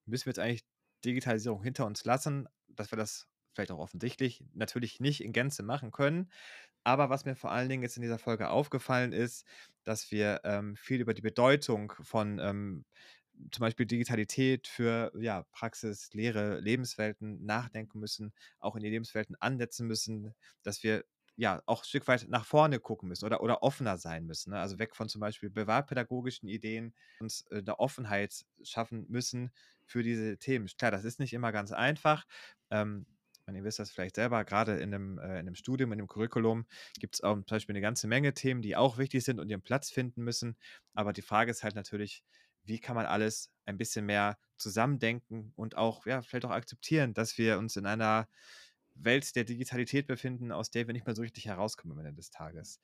müssen wir jetzt eigentlich Digitalisierung hinter uns lassen, dass wir das vielleicht auch offensichtlich, natürlich nicht in Gänze machen können. Aber was mir vor allen Dingen jetzt in dieser Folge aufgefallen ist, dass wir ähm, viel über die Bedeutung von ähm, zum Beispiel Digitalität für ja, Praxis, Lehre, Lebenswelten nachdenken müssen, auch in die Lebenswelten ansetzen müssen, dass wir ja auch ein Stück weit nach vorne gucken müssen oder, oder offener sein müssen. Ne? Also weg von zum Beispiel bewahrpädagogischen Ideen und äh, eine Offenheit schaffen müssen für diese Themen. Klar, das ist nicht immer ganz einfach. Ähm, meine, ihr wisst das vielleicht selber, gerade in einem, äh, in einem Studium, in einem Curriculum gibt es auch zum Beispiel eine ganze Menge Themen, die auch wichtig sind und ihren Platz finden müssen. Aber die Frage ist halt natürlich, wie kann man alles ein bisschen mehr zusammendenken und auch, ja, vielleicht auch akzeptieren, dass wir uns in einer Welt der Digitalität befinden, aus der wir nicht mehr so richtig herauskommen am Ende des Tages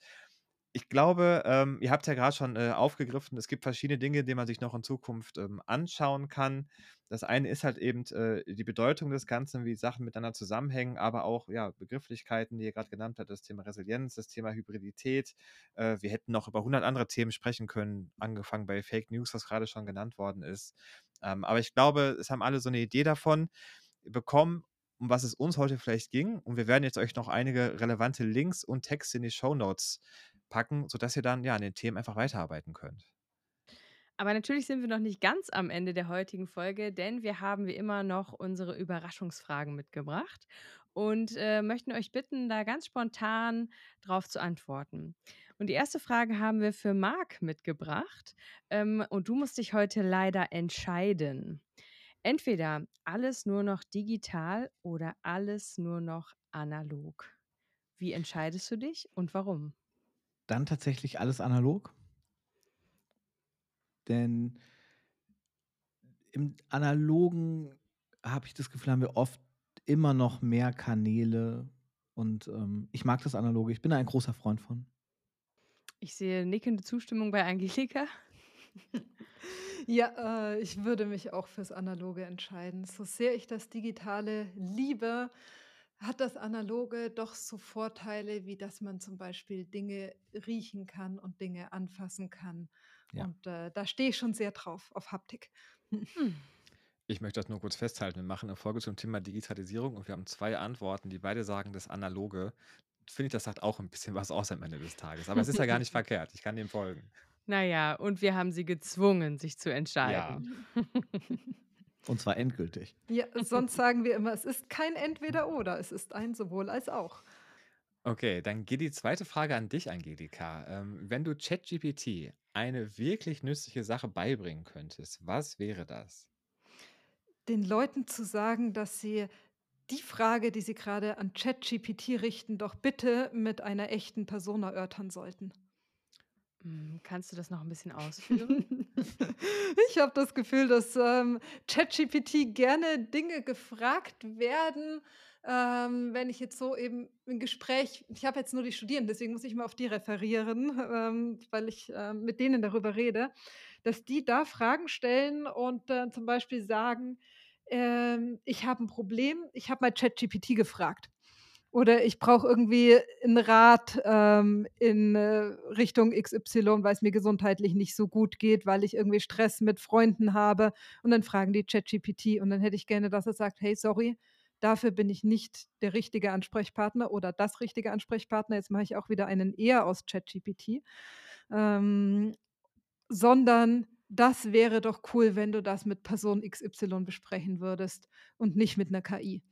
ich glaube, ähm, ihr habt ja gerade schon äh, aufgegriffen, es gibt verschiedene Dinge, die man sich noch in Zukunft ähm, anschauen kann. Das eine ist halt eben äh, die Bedeutung des Ganzen, wie Sachen miteinander zusammenhängen, aber auch ja, Begrifflichkeiten, die ihr gerade genannt habt, das Thema Resilienz, das Thema Hybridität. Äh, wir hätten noch über 100 andere Themen sprechen können, angefangen bei Fake News, was gerade schon genannt worden ist. Ähm, aber ich glaube, es haben alle so eine Idee davon bekommen um was es uns heute vielleicht ging. Und wir werden jetzt euch noch einige relevante Links und Texte in die Show Notes packen, sodass ihr dann ja an den Themen einfach weiterarbeiten könnt. Aber natürlich sind wir noch nicht ganz am Ende der heutigen Folge, denn wir haben wie immer noch unsere Überraschungsfragen mitgebracht und äh, möchten euch bitten, da ganz spontan drauf zu antworten. Und die erste Frage haben wir für Marc mitgebracht. Ähm, und du musst dich heute leider entscheiden. Entweder alles nur noch digital oder alles nur noch analog. Wie entscheidest du dich und warum? Dann tatsächlich alles analog. Denn im Analogen habe ich das Gefühl, haben wir oft immer noch mehr Kanäle. Und ähm, ich mag das Analoge. Ich bin da ein großer Freund von. Ich sehe nickende Zustimmung bei Angelika. [LAUGHS] Ja, äh, ich würde mich auch fürs Analoge entscheiden. So sehr ich das Digitale liebe, hat das Analoge doch so Vorteile, wie dass man zum Beispiel Dinge riechen kann und Dinge anfassen kann. Ja. Und äh, da stehe ich schon sehr drauf, auf Haptik. [LAUGHS] Hm. Ich möchte das nur kurz festhalten. Wir machen eine Folge zum Thema Digitalisierung und wir haben zwei Antworten, die beide sagen, das Analoge. Finde ich, das sagt auch ein bisschen was aus am Ende des Tages. Aber es ist ja gar nicht [LAUGHS] verkehrt. Ich kann dem folgen. Naja, und wir haben sie gezwungen, sich zu entscheiden. Ja. [LAUGHS] Und zwar endgültig. Ja, sonst sagen wir immer, es ist kein Entweder-Oder, es ist ein sowohl als auch. Okay, dann geht die zweite Frage an dich, Angelika. Ähm, wenn du ChatGPT eine wirklich nützliche Sache beibringen könntest, was wäre das? Den Leuten zu sagen, dass sie die Frage, die sie gerade an ChatGPT richten, doch bitte mit einer echten Person erörtern sollten. Hm, kannst du das noch ein bisschen [LAUGHS] ausführen? ich habe das Gefühl, dass ähm, ChatGPT gerne Dinge gefragt werden, ähm, wenn ich jetzt so eben im Gespräch, ich habe jetzt nur die Studierenden, deswegen muss ich mal auf die referieren, ähm, weil ich äh, mit denen darüber rede, dass die da Fragen stellen und äh, zum Beispiel sagen, ähm, ich habe ein Problem, ich habe mal ChatGPT gefragt. Oder ich brauche irgendwie einen Rat ähm, in äh, Richtung XY, weil es mir gesundheitlich nicht so gut geht, weil ich irgendwie Stress mit Freunden habe. Und dann fragen die ChatGPT und dann hätte ich gerne, dass er sagt, hey, sorry, Dafür bin ich nicht der richtige Ansprechpartner oder das richtige Ansprechpartner. Jetzt mache ich auch wieder einen eher aus ChatGPT. Ähm, sondern das wäre doch cool, wenn du das mit Person XY besprechen würdest und nicht mit einer KI.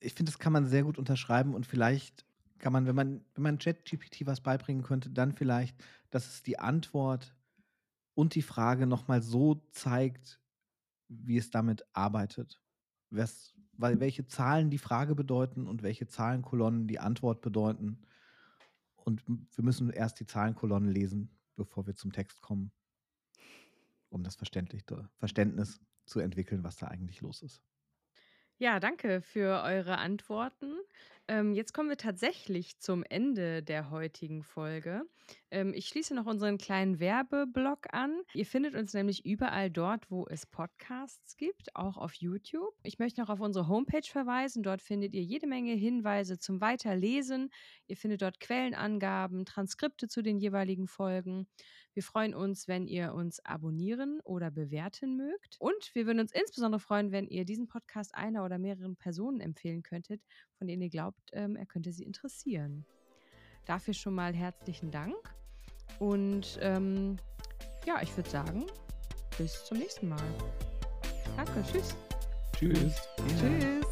Ich finde, das kann man sehr gut unterschreiben und vielleicht kann man, wenn man, wenn man ChatGPT was beibringen könnte, dann vielleicht, dass es die Antwort und die Frage nochmal so zeigt, wie es damit arbeitet. Was, weil welche Zahlen die Frage bedeuten und welche Zahlenkolonnen die Antwort bedeuten. Und wir müssen erst die Zahlenkolonnen lesen, bevor wir zum Text kommen, um das Verständnis zu entwickeln, was da eigentlich los ist. Ja, danke für eure Antworten. Ähm, jetzt kommen wir tatsächlich zum Ende der heutigen Folge. Ähm, ich schließe noch unseren kleinen Werbeblock an. Ihr findet uns nämlich überall dort, wo es Podcasts gibt, auch auf YouTube. Ich möchte noch auf unsere Homepage verweisen. Dort findet ihr jede Menge Hinweise zum Weiterlesen. Ihr findet dort Quellenangaben, Transkripte zu den jeweiligen Folgen. Wir freuen uns, wenn ihr uns abonnieren oder bewerten mögt. Und wir würden uns insbesondere freuen, wenn ihr diesen Podcast einer oder mehreren Personen empfehlen könntet, von denen ihr glaubt, ähm, er könnte sie interessieren. Dafür schon mal herzlichen Dank. Und ähm, ja, ich würde sagen, bis zum nächsten Mal. Danke, tschüss. Tschüss. Tschüss.